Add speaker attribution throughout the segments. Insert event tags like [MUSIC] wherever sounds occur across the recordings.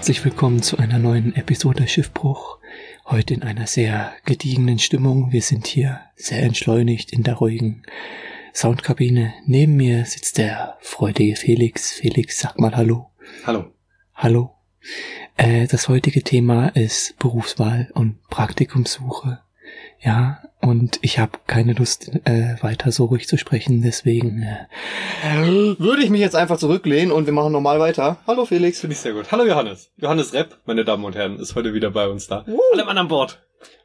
Speaker 1: Herzlich willkommen zu einer neuen Episode Schiffbruch. Heute in einer sehr gediegenen Stimmung. Wir sind hier sehr entschleunigt in der ruhigen Soundkabine. Neben mir sitzt der freudige Felix. Felix, sag mal Hallo.
Speaker 2: Hallo.
Speaker 1: Hallo. Äh, das heutige Thema ist Berufswahl und Praktikumssuche. Ja, und ich habe keine Lust, äh, weiter so ruhig zu sprechen, deswegen äh,
Speaker 2: würde ich mich jetzt einfach zurücklehnen und wir machen normal weiter. Hallo Felix.
Speaker 3: Finde ich sehr gut. Hallo Johannes. Johannes Repp, meine Damen und Herren, ist heute wieder bei uns da.
Speaker 2: Uh.
Speaker 3: Alle Mann an Bord.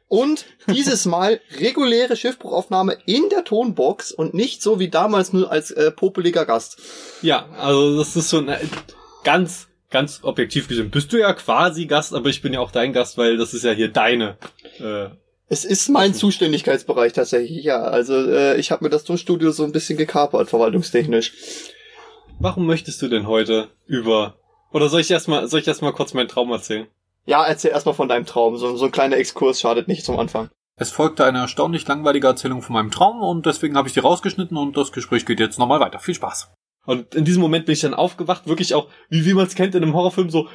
Speaker 2: Und dieses Mal reguläre Schiffbruchaufnahme in der Tonbox und nicht so wie damals nur als äh, popeliger Gast.
Speaker 3: Ja, also das ist schon äh, ganz, ganz objektiv gesehen. Bist du ja quasi Gast, aber ich bin ja auch dein Gast, weil das ist ja hier deine äh,
Speaker 2: Es ist mein Zuständigkeitsbereich tatsächlich, ja. Also äh, ich habe mir das Tonstudio so ein bisschen gekapert, verwaltungstechnisch.
Speaker 3: Warum möchtest du denn heute über oder soll ich erstmal soll ich erstmal kurz meinen Traum erzählen?
Speaker 2: Ja, erzähl erstmal von deinem Traum. So, so ein kleiner Exkurs schadet nicht zum Anfang.
Speaker 4: Es folgte eine erstaunlich langweilige Erzählung von meinem Traum und deswegen habe ich die rausgeschnitten und das Gespräch geht jetzt nochmal weiter. Viel Spaß.
Speaker 3: Und in diesem Moment bin ich dann aufgewacht, wirklich auch, wie, wie man es kennt in einem Horrorfilm, so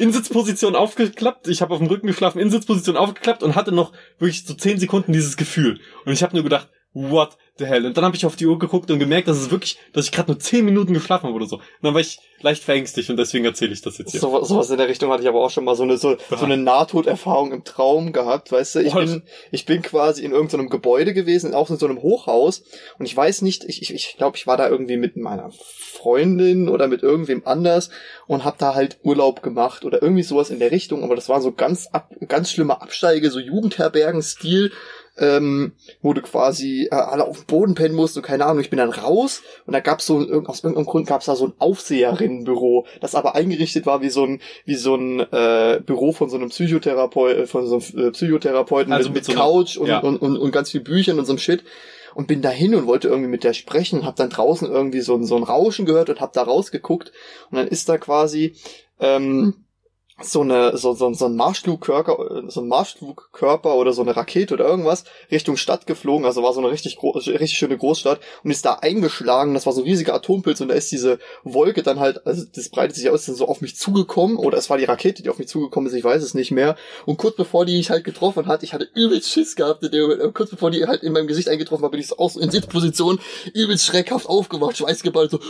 Speaker 3: in Sitzposition aufgeklappt. Ich habe auf dem Rücken geschlafen, in Sitzposition aufgeklappt und hatte noch wirklich so zehn Sekunden dieses Gefühl. Und ich habe nur gedacht, what the hell? Und dann habe ich auf die Uhr geguckt und gemerkt, dass es wirklich, dass ich gerade nur zehn Minuten geschlafen habe oder so. Und dann war ich leicht verängstigt und deswegen erzähle ich das jetzt hier.
Speaker 2: So, sowas in der Richtung hatte ich aber auch schon mal so eine so, so eine Nahtoderfahrung im Traum gehabt, weißt du? Ich
Speaker 3: What?
Speaker 2: bin ich bin quasi in irgendeinem Gebäude gewesen, auch in so einem Hochhaus und ich weiß nicht, ich ich, ich glaube, ich war da irgendwie mit meiner Freundin oder mit irgendwem anders und hab da halt Urlaub gemacht oder irgendwie sowas in der Richtung, aber das war so ganz ab, ganz schlimme Absteige, so Jugendherbergen-Stil ähm, wo du quasi äh, alle auf dem Boden pennen musst und keine Ahnung, ich bin dann raus. Und da gab's so aus irgendeinem Grund gab's da so ein Aufseherinnenbüro, das aber eingerichtet war wie so ein wie so ein äh, Büro von so einem Psychotherapeut äh, von so einem äh, Psychotherapeuten
Speaker 3: Also
Speaker 2: mit,
Speaker 3: mit so
Speaker 2: Couch und,
Speaker 3: ja.
Speaker 2: und, und, und ganz viel Büchern und so einem Shit. Und bin dahin und wollte irgendwie mit der sprechen und hab dann draußen irgendwie so ein so ein Rauschen gehört und hab da rausgeguckt. Und dann ist da quasi ähm, so eine so, so, so ein Marschflugkörper so ein Marschflugkörper oder so eine Rakete oder irgendwas Richtung Stadt geflogen. Also war so eine richtig gro richtig schöne Großstadt und ist da eingeschlagen. Das war so ein riesiger Atompilz und da ist diese Wolke dann halt also das breitet sich aus dann so auf mich zugekommen oder es war die Rakete die auf mich zugekommen ist ich weiß es nicht mehr. Und kurz bevor die mich halt getroffen hat ich hatte übelst Schiss gehabt in dem kurz bevor die halt in meinem Gesicht eingetroffen hat bin ich so aus in Sitzposition übelst schreckhaft aufgewacht schweißgeballt so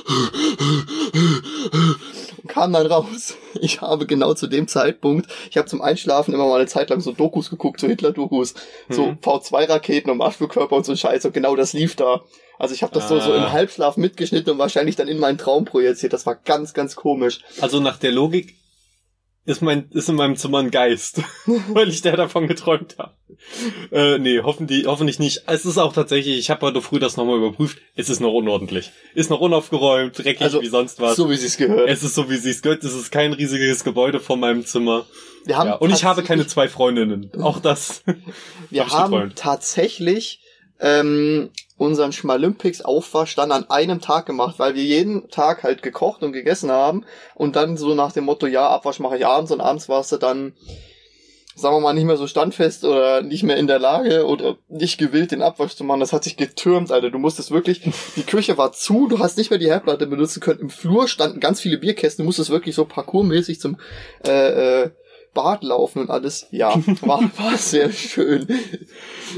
Speaker 2: kam dann raus. [LAUGHS] Ich habe genau zu dem Zeitpunkt, ich habe zum Einschlafen immer mal eine Zeit lang so Dokus geguckt, so Hitler-Dokus, so
Speaker 3: Mhm.
Speaker 2: V2-Raketen und Marschflugkörper und so Scheiß und genau das lief da. Also ich habe das so, so im
Speaker 3: Ah.
Speaker 2: Halbschlaf mitgeschnitten und wahrscheinlich dann in meinen Traum projiziert. Das war ganz, ganz komisch.
Speaker 3: Also nach der Logik ist mein ist in meinem Zimmer ein Geist, [LAUGHS] weil ich der davon geträumt habe. Äh, nee, hoffentlich, hoffentlich nicht. Es ist auch tatsächlich, ich habe heute früh das nochmal überprüft, es ist noch unordentlich. Ist noch unaufgeräumt, dreckig
Speaker 2: Also,
Speaker 3: wie sonst was.
Speaker 2: So wie sie es gehört.
Speaker 3: Es ist so, wie sie es gehört. Es ist kein riesiges Gebäude vor meinem Zimmer.
Speaker 2: wir haben
Speaker 3: Ja, und ich habe keine zwei Freundinnen. Auch das. [LAUGHS]
Speaker 2: Wir
Speaker 3: hab
Speaker 2: haben tatsächlich ähm, unseren Schmalympics Aufwasch dann an einem Tag gemacht, weil wir jeden Tag halt gekocht und gegessen haben und dann so nach dem Motto, ja, Abwasch mache ich abends und abends warst du dann, sagen wir mal, nicht mehr so standfest oder nicht mehr in der Lage oder nicht gewillt, den Abwasch zu machen. Das hat sich getürmt, Alter. Du musstest wirklich, die Küche war zu, du hast nicht mehr die Herdplatte benutzen können. Im Flur standen ganz viele Bierkästen, du musstest wirklich so parkourmäßig zum äh, äh, Bad laufen und alles. Ja, war, [LAUGHS] war sehr schön.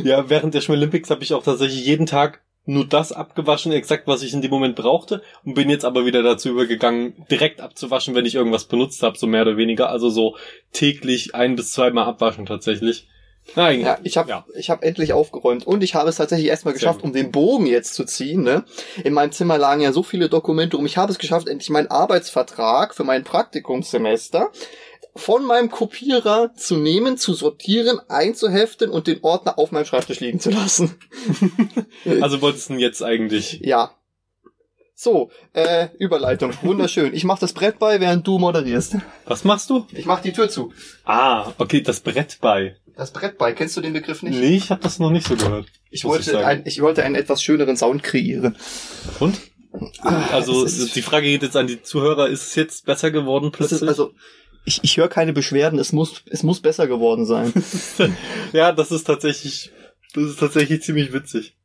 Speaker 3: Ja, während der Schmalympics habe ich auch tatsächlich jeden Tag nur das abgewaschen, exakt was ich in dem Moment brauchte und bin jetzt aber wieder dazu übergegangen, direkt abzuwaschen, wenn ich irgendwas benutzt habe, so mehr oder weniger. Also so täglich ein bis zweimal abwaschen tatsächlich. Nein,
Speaker 2: Ja, ich habe
Speaker 3: ja.
Speaker 2: ich hab endlich aufgeräumt und ich habe es tatsächlich erstmal geschafft, um den Bogen jetzt zu ziehen. Ne? In meinem Zimmer lagen ja so viele Dokumente rum. Ich habe es geschafft, endlich meinen Arbeitsvertrag für mein Praktikumssemester von meinem Kopierer zu nehmen, zu sortieren, einzuheften und den Ordner auf meinem Schreibtisch liegen zu lassen. [LAUGHS]
Speaker 3: Also wolltest du denn jetzt eigentlich?
Speaker 2: Ja. So, äh, Überleitung. Wunderschön. Ich mach das Brett bei, während du moderierst.
Speaker 3: Was machst du?
Speaker 2: Ich mach die Tür zu.
Speaker 3: Ah, okay, das Brett bei.
Speaker 2: Das Brett bei, kennst du den Begriff nicht?
Speaker 3: Nee, ich habe das noch nicht so gehört.
Speaker 2: Ich
Speaker 3: ich
Speaker 2: wollte,
Speaker 3: sagen.
Speaker 2: ein, ich wollte einen etwas schöneren Sound kreieren.
Speaker 3: Und? Also
Speaker 2: es ist-
Speaker 3: die Frage geht jetzt an die Zuhörer, ist es jetzt besser geworden plötzlich?
Speaker 2: also, ich, ich höre keine Beschwerden, es muss, es muss besser geworden sein. [LAUGHS]
Speaker 3: ja, das ist tatsächlich, das ist tatsächlich ziemlich witzig.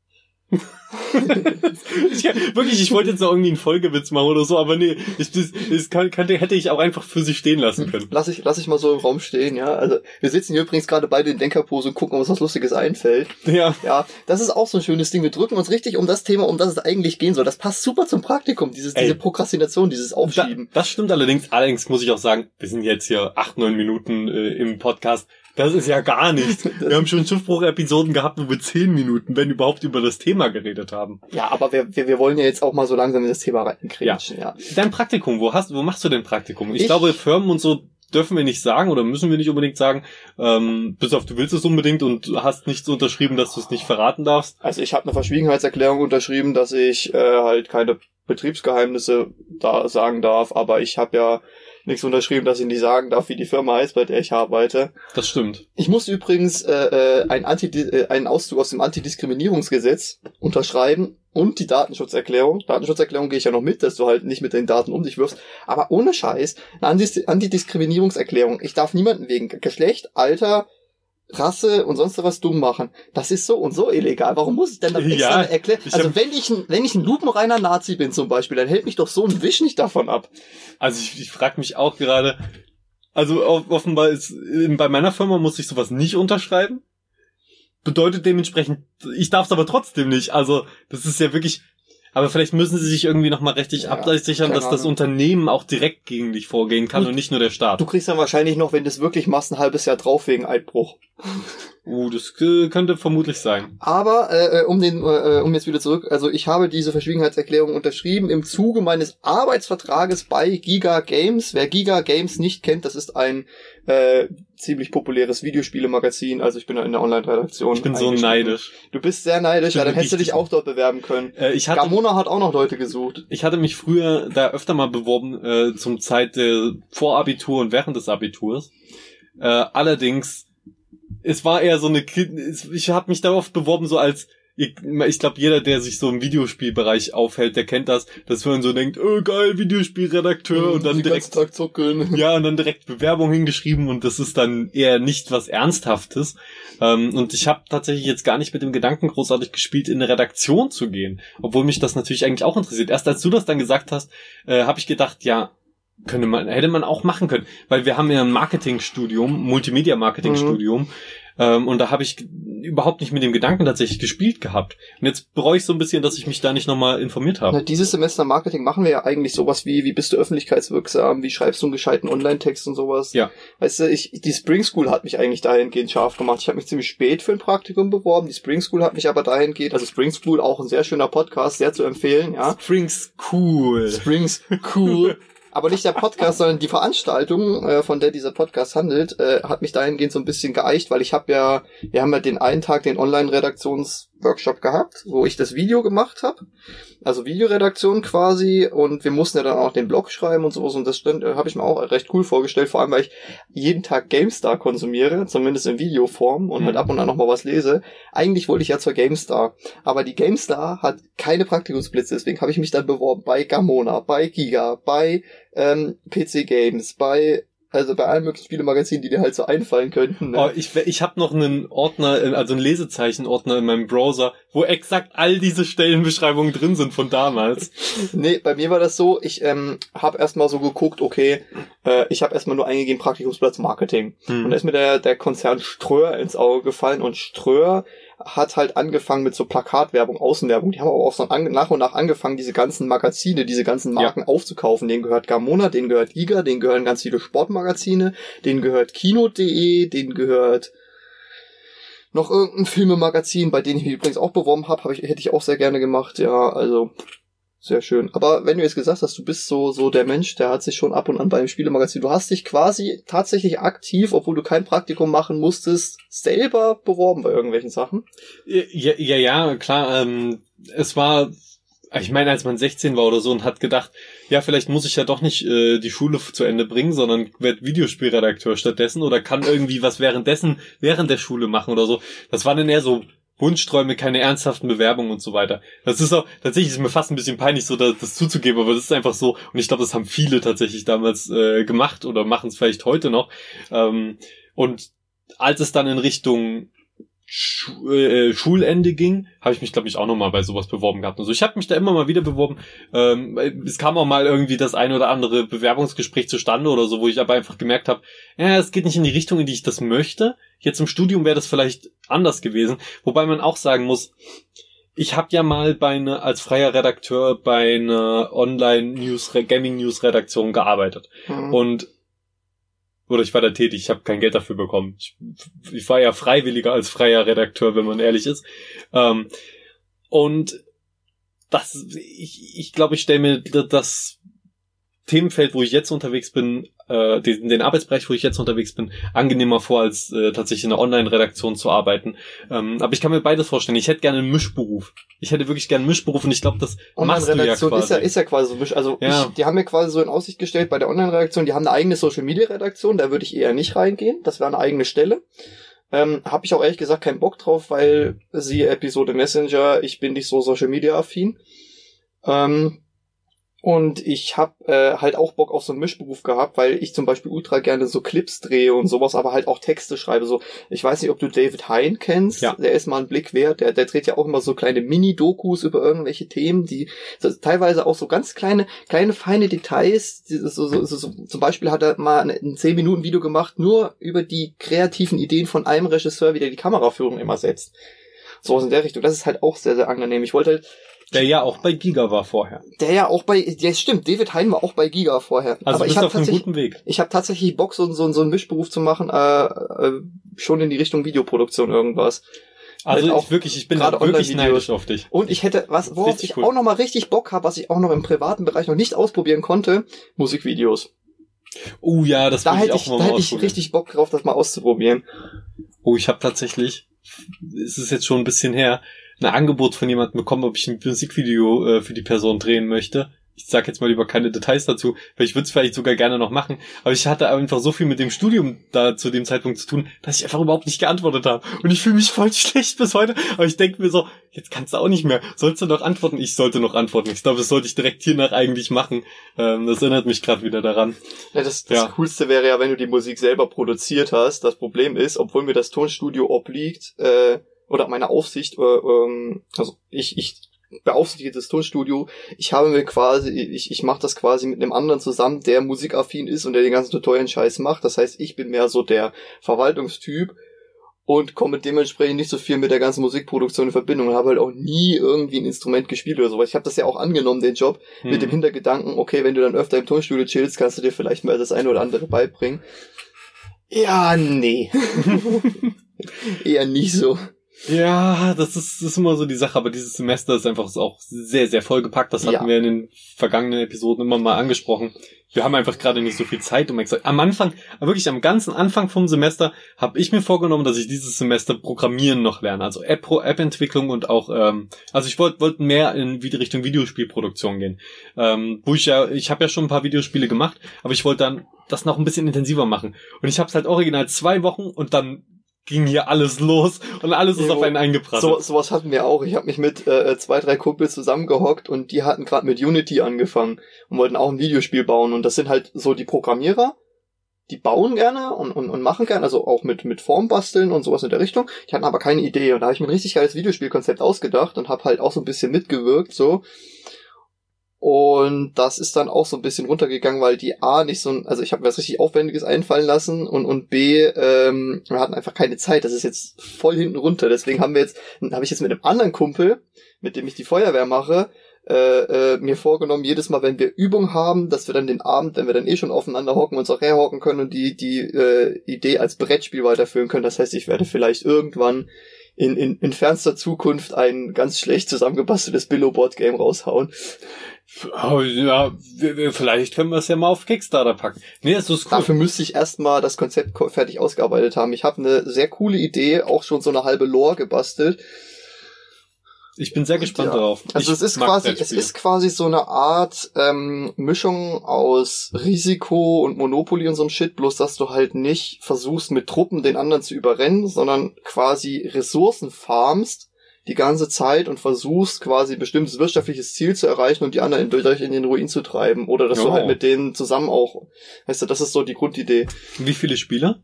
Speaker 3: Ich, wirklich, ich wollte jetzt noch irgendwie einen Folgewitz machen oder so, aber nee, ich, das, das kann, könnte, hätte ich auch einfach für sich stehen lassen können.
Speaker 2: Lass ich, lass ich mal so im Raum stehen, ja. Also wir sitzen hier übrigens gerade beide in Denkerpose und gucken, ob uns was Lustiges einfällt.
Speaker 3: Ja.
Speaker 2: Ja, das ist auch so ein schönes Ding. Wir drücken uns richtig um das Thema, um das es eigentlich gehen soll. Das passt super zum Praktikum, dieses,
Speaker 3: Ey.
Speaker 2: diese Prokrastination, dieses
Speaker 3: Da,
Speaker 2: Aufschieben.
Speaker 3: das stimmt allerdings. Allerdings muss ich auch sagen, wir sind jetzt hier acht, neun Minuten äh, im Podcast. Das ist ja gar nichts. [LAUGHS] Wir haben schon Schiffbruch-Episoden gehabt, wo wir zehn Minuten, wenn überhaupt, über das Thema geredet haben.
Speaker 2: Ja, aber wir, wir, wir wollen ja jetzt auch mal so langsam in das Thema reinkriegen. Ja.
Speaker 3: Dein Praktikum, wo hast, wo machst du dein Praktikum? Ich,
Speaker 2: Ich-
Speaker 3: glaube, Firmen und so dürfen wir nicht sagen oder müssen wir nicht unbedingt sagen. Ähm, bis auf du willst es unbedingt und hast nichts unterschrieben, dass du es nicht verraten darfst.
Speaker 2: Also ich habe eine Verschwiegenheitserklärung unterschrieben, dass ich äh, halt keine Betriebsgeheimnisse da sagen darf, aber ich habe ja nichts unterschrieben, dass ich nicht sagen darf, wie die Firma heißt, bei der ich arbeite.
Speaker 3: Das stimmt.
Speaker 2: Ich musste übrigens äh, äh, einen, Anti äh, einen Auszug aus dem Antidiskriminierungsgesetz unterschreiben und die Datenschutzerklärung. Datenschutzerklärung gehe ich ja noch mit, dass du halt nicht mit den Daten um dich wirfst. Aber ohne Scheiß, eine Anti Antidiskriminierungserklärung. Ich darf niemanden wegen Geschlecht, Alter, Rasse und sonst was dumm machen. Das ist so und so illegal. Warum muss ich denn dann extra
Speaker 3: Ja, ich
Speaker 2: Also wenn ich ein, wenn ich ein lupenreiner Nazi bin zum Beispiel, dann hält mich doch so ein Wisch nicht davon ab.
Speaker 3: Also ich, ich frage mich auch gerade, also off- offenbar ist, bei meiner Firma muss ich sowas nicht unterschreiben. Bedeutet dementsprechend, ich darf es aber trotzdem nicht. Also das ist ja wirklich, aber vielleicht müssen sie sich irgendwie nochmal rechtlich
Speaker 2: Ja,
Speaker 3: absichern, dass das
Speaker 2: Ahnung.
Speaker 3: Unternehmen auch direkt gegen dich vorgehen kann
Speaker 2: Du-
Speaker 3: und nicht nur der Staat.
Speaker 2: Du kriegst dann wahrscheinlich noch, wenn du es wirklich machst, ein halbes Jahr drauf wegen Eidbruch.
Speaker 3: Uh, das äh, könnte vermutlich sein.
Speaker 2: Aber äh, äh, um den, äh, um jetzt wieder zurück, also ich habe diese Verschwiegenheitserklärung unterschrieben im Zuge meines Arbeitsvertrages bei Giga Games. Wer Giga Games nicht kennt, das ist ein äh, ziemlich populäres Videospielemagazin. Also ich bin da in der Online-Redaktion.
Speaker 3: Ich bin so neidisch.
Speaker 2: Du bist sehr neidisch, ja, dann hättest du dich auch dort bewerben können.
Speaker 3: Äh, ich hatte
Speaker 2: Gamona hat auch noch Leute gesucht.
Speaker 3: Ich hatte mich früher da öfter mal beworben äh, zum Zeit der Vorabitur und während des Abiturs. Äh, allerdings, es war eher so eine, ich habe mich da oft beworben so als, ich, glaube jeder, der sich so im Videospielbereich aufhält, der kennt das, dass man so denkt, oh geil, Videospielredakteur und dann direkt
Speaker 2: Tag zuckeln. [LAUGHS]
Speaker 3: ja, und dann direkt Bewerbung hingeschrieben und das ist dann eher nicht was Ernsthaftes. Ähm, und ich habe tatsächlich jetzt gar nicht mit dem Gedanken großartig gespielt, in eine Redaktion zu gehen, obwohl mich das natürlich eigentlich auch interessiert. Erst als du das dann gesagt hast, äh, habe ich gedacht, ja, könnte man, hätte man auch machen können, weil wir haben ja ein Marketingstudium, Multimedia-Marketingstudium. Ähm, und da habe ich überhaupt nicht mit dem Gedanken tatsächlich gespielt gehabt. Und jetzt bereue ich so ein bisschen, dass ich mich da nicht nochmal informiert habe.
Speaker 2: Na, dieses Semester Marketing machen wir ja eigentlich sowas wie, wie bist du öffentlichkeitswirksam, wie schreibst du einen gescheiten Online-Text und sowas.
Speaker 3: Ja.
Speaker 2: Weißt du, ich, die Spring School hat mich eigentlich dahingehend scharf gemacht. Ich habe mich ziemlich spät für ein Praktikum beworben. Die Spring School hat mich aber dahingehend, also Spring School auch ein sehr schöner Podcast, sehr zu empfehlen, ja.
Speaker 3: Springs cool.
Speaker 2: Springs cool. [LAUGHS] Aber nicht der Podcast, sondern die Veranstaltung, äh, von der dieser Podcast handelt, äh, hat mich dahingehend so ein bisschen geeicht, weil ich habe ja, wir haben ja den einen Tag den Online-Redaktionsworkshop gehabt, wo ich das Video gemacht habe, also Videoredaktion quasi, und wir mussten ja dann auch den Blog schreiben und sowas, und das äh, habe ich mir auch recht cool vorgestellt, vor allem weil ich jeden Tag GameStar konsumiere, zumindest in Videoform und
Speaker 3: Mhm.
Speaker 2: halt ab und an noch mal was lese. Eigentlich wollte ich ja zur GameStar, aber die GameStar hat keine Praktikumsplätze, deswegen habe ich mich dann beworben bei Gamona, bei Giga, bei ähm, PC Games, bei also bei allen möglichen Spielemagazinen, die dir halt so einfallen könnten. Ne?
Speaker 3: Oh, ich ich habe noch einen Ordner, äh, also einen Lesezeichenordner in meinem Browser, wo exakt all diese Stellenbeschreibungen drin sind von damals. [LAUGHS]
Speaker 2: Nee, bei mir war das so, ich ähm, habe erstmal so geguckt, okay, äh, ich habe erstmal nur eingegeben Praktikumsplatz Marketing. Und da
Speaker 3: Hm.
Speaker 2: ist mir der, der Konzern Ströer ins Auge gefallen und Ströer hat halt angefangen mit so Plakatwerbung, Außenwerbung. Die haben aber auch so nach und nach angefangen, diese ganzen Magazine, diese ganzen Marken aufzukaufen. Denen gehört Gamona, denen gehört Iga, denen gehören ganz viele Sportmagazine, denen gehört Kino.de, denen gehört noch irgendein Filmemagazin, bei denen ich mich übrigens auch beworben habe, hab ich, hätte ich auch sehr gerne gemacht. Ja, also sehr schön. Aber wenn du jetzt gesagt hast, du bist so, so der Mensch, der hat sich schon ab und an bei dem Spielemagazin, du hast dich quasi tatsächlich aktiv, obwohl du kein Praktikum machen musstest, selber beworben bei irgendwelchen Sachen.
Speaker 3: Ja, ja, ja, klar. Ähm, es war, ich meine, als man 16 war oder so und hat gedacht, ja, vielleicht muss ich ja doch nicht äh, die Schule zu Ende bringen, sondern werd Videospielredakteur stattdessen oder kann irgendwie was währenddessen, während der Schule machen oder so. Das waren dann eher so Wunschträume, keine ernsthaften Bewerbungen und so weiter. Das ist auch, tatsächlich ist mir fast ein bisschen peinlich, so das, das zuzugeben, aber das ist einfach so, und ich glaube, das haben viele tatsächlich damals äh, gemacht oder machen es vielleicht heute noch. Ähm, und als es dann in Richtung Schu äh, Schulende ging, habe ich mich, glaube ich, auch nochmal bei sowas beworben gehabt. Also ich habe mich da immer mal wieder beworben. Ähm, es kam auch mal irgendwie das ein oder andere Bewerbungsgespräch zustande oder so, wo ich aber einfach gemerkt habe, ja, es geht nicht in die Richtung, in die ich das möchte. Jetzt im Studium wäre das vielleicht anders gewesen. Wobei man auch sagen muss, ich habe ja mal bei einer, als freier Redakteur bei einer Online-News, Gaming-News-Redaktion gearbeitet.
Speaker 2: Mhm.
Speaker 3: Und oder ich war da tätig, ich habe kein Geld dafür bekommen. Ich, ich war ja freiwilliger als freier Redakteur, wenn man ehrlich ist. Ähm, und das, ich, ich glaube, ich stelle mir das Themenfeld, wo ich jetzt unterwegs bin, äh, den, den Arbeitsbereich, wo ich jetzt unterwegs bin, angenehmer vor, als äh, tatsächlich in einer Online-Redaktion zu arbeiten. Ähm, aber ich kann mir beides vorstellen. Ich hätte gerne einen Mischberuf. Ich hätte wirklich gerne einen Mischberuf und ich glaube, das machst du ja quasi.
Speaker 2: ist ja, ist ja quasi so Misch- Also
Speaker 3: Ja.
Speaker 2: ich, die haben mir quasi so in Aussicht gestellt bei der Online-Redaktion, die haben eine eigene Social-Media-Redaktion, da würde ich eher nicht reingehen. Das wäre eine eigene Stelle. Ähm, habe ich auch ehrlich gesagt keinen Bock drauf, weil siehe Episode Messenger, ich bin nicht so Social-Media-affin. Ähm, und ich habe äh, halt auch Bock auf so einen Mischberuf gehabt, weil ich zum Beispiel ultra gerne so Clips drehe und sowas, aber halt auch Texte schreibe. So, ich weiß nicht, ob du David Hein kennst.
Speaker 3: Ja.
Speaker 2: Der ist mal ein Blick wert. Der, der dreht ja auch immer so kleine Mini-Dokus über irgendwelche Themen, die teilweise auch so ganz kleine, kleine feine Details. So, so, so, so, zum Beispiel hat er mal ein 10 Minuten Video gemacht, nur über die kreativen Ideen von einem Regisseur, wie der die Kameraführung immer setzt. So in der Richtung. Das ist halt auch sehr, sehr angenehm. Ich wollte halt,
Speaker 3: Der ja auch bei Giga war vorher.
Speaker 2: der ja auch bei, ja stimmt, David Hein war auch bei Giga vorher.
Speaker 3: Also
Speaker 2: Aber
Speaker 3: bist
Speaker 2: ich
Speaker 3: auf einem guten Weg.
Speaker 2: ich habe tatsächlich Bock, so, so, so einen Mischberuf zu machen, äh, äh, schon in die Richtung Videoproduktion irgendwas.
Speaker 3: Also
Speaker 2: Halt
Speaker 3: ich
Speaker 2: auch
Speaker 3: wirklich, ich bin
Speaker 2: gerade
Speaker 3: wirklich neidisch auf dich.
Speaker 2: Und ich hätte, was, worauf
Speaker 3: Richtig
Speaker 2: ich
Speaker 3: cool.
Speaker 2: auch noch mal richtig Bock habe, was ich auch noch im privaten Bereich noch nicht ausprobieren konnte, Musikvideos.
Speaker 3: Oh ja, das
Speaker 2: Da
Speaker 3: ich
Speaker 2: hätte
Speaker 3: auch
Speaker 2: ich,
Speaker 3: mal
Speaker 2: da hätte ich richtig Bock drauf, das mal auszuprobieren.
Speaker 3: Oh, ich habe tatsächlich, es ist jetzt schon ein bisschen her, ein Angebot von jemandem bekommen, ob ich ein Musikvideo äh, für die Person drehen möchte. Ich sag jetzt mal lieber keine Details dazu, weil ich würde es vielleicht sogar gerne noch machen. Aber ich hatte einfach so viel mit dem Studium da zu dem Zeitpunkt zu tun, dass ich einfach überhaupt nicht geantwortet habe. Und ich fühle mich voll [LAUGHS] schlecht bis heute. Aber ich denke mir so, jetzt kannst du auch nicht mehr. Sollst du noch antworten? Ich sollte noch antworten. Ich glaube, das sollte ich direkt hiernach eigentlich machen. Ähm, das erinnert mich gerade wieder daran.
Speaker 2: Ja, das, das
Speaker 3: Ja.
Speaker 2: Coolste wäre ja, wenn du die Musik selber produziert hast. Das Problem ist, obwohl mir das Tonstudio obliegt, äh, oder meine Aufsicht, äh, ähm, also ich, ich beaufsichtige das Tonstudio, ich habe mir quasi, ich, ich mache das quasi mit einem anderen zusammen, der musikaffin ist und der den ganzen tutorialen Scheiß macht. Das heißt, ich bin mehr so der Verwaltungstyp und komme dementsprechend nicht so viel mit der ganzen Musikproduktion in Verbindung und habe halt auch nie irgendwie ein Instrument gespielt oder sowas. Ich habe das ja auch angenommen, den Job, mit
Speaker 3: Hm.
Speaker 2: dem Hintergedanken, okay, wenn du dann öfter im Tonstudio chillst, kannst du dir vielleicht mal das eine oder andere beibringen. Ja, nee. [LAUGHS] Eher nicht so.
Speaker 3: Ja, das ist, das ist immer so die Sache, aber dieses Semester ist einfach auch sehr, sehr vollgepackt. Das hatten
Speaker 2: Ja.
Speaker 3: wir in den vergangenen Episoden immer mal angesprochen. Wir haben einfach gerade nicht so viel Zeit, um extra. Am Anfang, wirklich am ganzen Anfang vom Semester, habe ich mir vorgenommen, dass ich dieses Semester Programmieren noch lerne. Also App, App-Entwicklung und auch, ähm, also ich wollte wollt mehr in die Richtung Videospielproduktion gehen. Ähm, wo ich ja, ich habe ja schon ein paar Videospiele gemacht, aber ich wollte dann das noch ein bisschen intensiver machen. Und ich habe es halt original zwei Wochen und dann ging hier alles los und alles ist
Speaker 2: Jo.
Speaker 3: auf einen eingeprasselt.
Speaker 2: So, sowas hatten wir auch. Ich habe mich mit äh, zwei, drei Kumpels zusammengehockt und die hatten gerade mit Unity angefangen und wollten auch ein Videospiel bauen. Und das sind halt so die Programmierer, die bauen gerne und, und, und machen gerne, also auch mit, mit Form basteln und sowas in der Richtung. Die hatten aber keine Idee. Und da habe ich mir ein richtig geiles Videospielkonzept ausgedacht und habe halt auch so ein bisschen mitgewirkt, so. Und das ist dann auch so ein bisschen runtergegangen, weil die A nicht so ein, also ich habe mir was richtig Aufwendiges einfallen lassen und, und B, ähm, wir hatten einfach keine Zeit. Das ist jetzt voll hinten runter. Deswegen haben wir jetzt, habe ich jetzt mit einem anderen Kumpel, mit dem ich die Feuerwehr mache, äh, äh, mir vorgenommen, jedes Mal, wenn wir Übung haben, dass wir dann den Abend, wenn wir dann eh schon aufeinander hocken, uns auch herhocken können und die, die äh, Idee als Brettspiel weiterführen können. Das heißt, ich werde vielleicht irgendwann in, in, in fernster Zukunft ein ganz schlecht zusammengebasteltes Billo-Board-Game raushauen.
Speaker 3: Oh, ja, vielleicht können wir es ja mal auf Kickstarter packen. Nee, das ist cool.
Speaker 2: Dafür müsste ich erstmal das Konzept ko- fertig ausgearbeitet haben. Ich habe eine sehr coole Idee, auch schon so eine halbe Lore gebastelt.
Speaker 3: Ich bin sehr gespannt
Speaker 2: Ja.
Speaker 3: darauf.
Speaker 2: Also
Speaker 3: ich
Speaker 2: es ist quasi, es ist quasi so eine Art ähm, Mischung aus Risiko und Monopoly und so einem Shit, bloß dass du halt nicht versuchst mit Truppen den anderen zu überrennen, sondern quasi Ressourcen farmst die ganze Zeit und versuchst quasi ein bestimmtes wirtschaftliches Ziel zu erreichen und die anderen in, durch in den Ruin zu treiben. Oder dass du
Speaker 3: Ja.
Speaker 2: halt mit denen zusammen auch, weißt du, das ist so die Grundidee.
Speaker 3: Wie viele Spieler?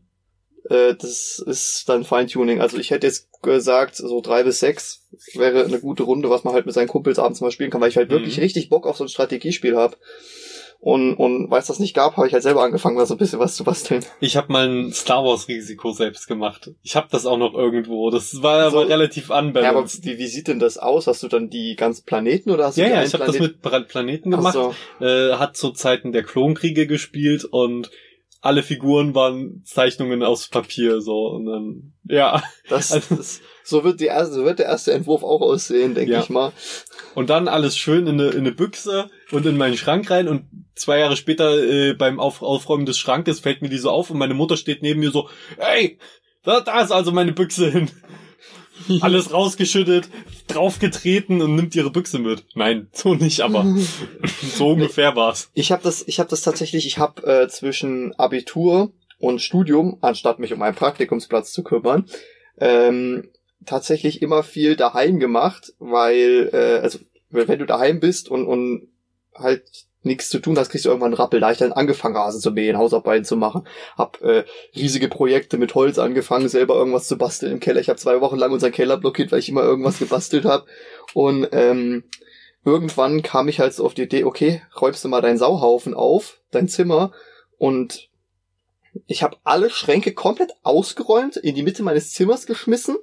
Speaker 2: Äh, das ist dann Feintuning. Also ich hätte jetzt gesagt, so drei bis sechs wäre eine gute Runde, was man halt mit seinen Kumpels abends mal spielen kann, weil ich halt
Speaker 3: Mhm.
Speaker 2: wirklich richtig Bock auf so ein Strategiespiel habe. Und, und weil es das nicht gab, habe ich halt selber angefangen, da so ein bisschen was zu basteln.
Speaker 3: Ich habe mal ein Star Wars Risiko selbst gemacht. Ich habe das auch noch irgendwo. Das war
Speaker 2: So.
Speaker 3: aber relativ
Speaker 2: Ja, aber
Speaker 3: unbalanced.
Speaker 2: wie, wie sieht denn das aus? Hast du dann die ganzen Planeten oder hast du
Speaker 3: Ja, ja, ich habe das mit Pla- Planeten
Speaker 2: Ach
Speaker 3: gemacht.
Speaker 2: so.
Speaker 3: Äh, hat zu Zeiten der Klonkriege gespielt und alle Figuren waren Zeichnungen aus Papier so und dann ja
Speaker 2: Das,
Speaker 3: Also-
Speaker 2: das, so wird die erste, so wird der erste Entwurf auch aussehen, denke
Speaker 3: Ja.
Speaker 2: ich mal.
Speaker 3: und dann alles schön in eine, in eine Büchse und in meinen Schrank rein und zwei Jahre später äh, beim Auf, Aufräumen des Schrankes fällt mir die so auf und meine Mutter steht neben mir so hey da, da ist also meine Büchse hin alles rausgeschüttet draufgetreten und nimmt ihre Büchse mit. Nein so nicht aber [LAUGHS] so ungefähr war's.
Speaker 2: Ich habe das, ich habe das tatsächlich, ich habe äh, zwischen Abitur und Studium, anstatt mich um einen Praktikumsplatz zu kümmern, ähm, tatsächlich immer viel daheim gemacht, weil, äh, also wenn du daheim bist und, und halt nichts zu tun hast, kriegst du irgendwann einen Rappel. Da ich dann angefangen, Rasen zu mähen, Hausarbeiten zu machen, hab äh, riesige Projekte mit Holz angefangen, selber irgendwas zu basteln im Keller. Ich habe zwei Wochen lang unseren Keller blockiert, weil ich immer irgendwas gebastelt habe. Und ähm, irgendwann kam ich halt so auf die Idee, okay, räumst du mal deinen Sauhaufen auf, dein Zimmer und ich habe alle Schränke komplett ausgeräumt, in die Mitte meines Zimmers geschmissen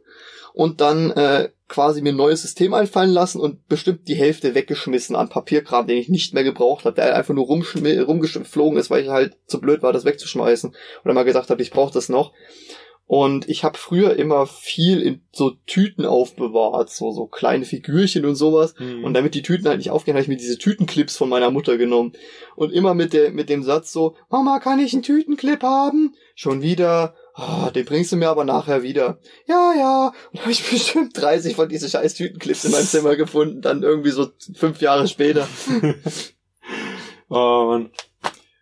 Speaker 2: und dann äh, quasi mir ein neues System einfallen lassen und bestimmt die Hälfte weggeschmissen an Papierkram, den ich nicht mehr gebraucht habe, der einfach nur rumgeflogen ist, weil ich halt zu blöd war, das wegzuschmeißen oder mal gesagt habe, ich brauche das noch. Und ich habe früher immer viel in so Tüten aufbewahrt, so so kleine Figürchen und sowas.
Speaker 3: Mhm.
Speaker 2: Und damit die Tüten halt nicht aufgehen, habe ich mir diese Tütenclips von meiner Mutter genommen. Und immer mit, der, mit dem Satz so, Mama, kann ich einen Tütenclip haben? Schon wieder. Ah, den bringst du mir aber nachher wieder. Ja, ja. Und habe ich [LAUGHS] bestimmt 30 von diesen scheiß Tütenclips in meinem Zimmer gefunden. Dann irgendwie so fünf Jahre später. [LAUGHS]
Speaker 3: Oh, Mann.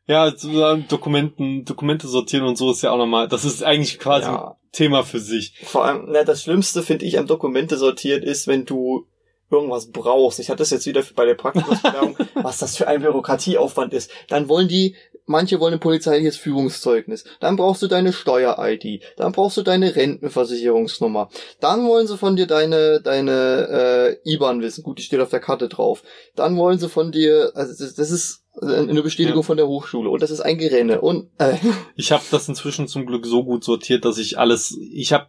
Speaker 3: Ja, Dokumenten, Dokumente sortieren und so ist ja auch nochmal, das ist eigentlich quasi ein
Speaker 2: Ja.
Speaker 3: Thema für sich.
Speaker 2: Vor allem, na, das Schlimmste finde ich am Dokumente sortiert ist, wenn du irgendwas brauchst. Ich hatte das jetzt wieder bei der Praktikumsbewerbung, [LAUGHS] was das für ein Bürokratieaufwand ist. Dann wollen die, manche wollen ein polizeiliches Führungszeugnis. Dann brauchst du deine Steuer-ID. Dann brauchst du deine Rentenversicherungsnummer. Dann wollen sie von dir deine, deine äh, IBAN wissen. Gut, die steht auf der Karte drauf. Dann wollen sie von dir, also das, das ist eine Bestätigung
Speaker 3: Ja.
Speaker 2: von der Hochschule und das ist ein Gerenne und äh, [LAUGHS]
Speaker 3: Ich habe das inzwischen zum Glück so gut sortiert, dass ich alles, ich habe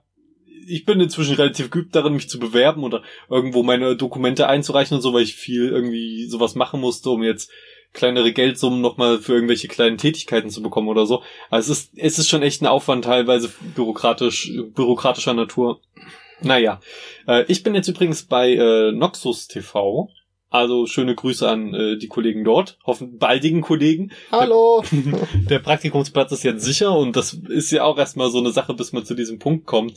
Speaker 3: ich bin inzwischen relativ geübt darin, mich zu bewerben oder irgendwo meine Dokumente einzureichen und so, weil ich viel irgendwie sowas machen musste, um jetzt kleinere Geldsummen nochmal für irgendwelche kleinen Tätigkeiten zu bekommen oder so. Also es ist, es ist schon echt ein Aufwand, teilweise bürokratisch, bürokratischer Natur. Naja, äh, ich bin jetzt übrigens bei äh, Noxus TV. Also schöne Grüße an äh, die Kollegen dort, hoffen baldigen Kollegen.
Speaker 2: hallo. [LAUGHS]
Speaker 3: Der Praktikumsplatz ist jetzt sicher und das ist ja auch erstmal so eine Sache, bis man zu diesem Punkt kommt.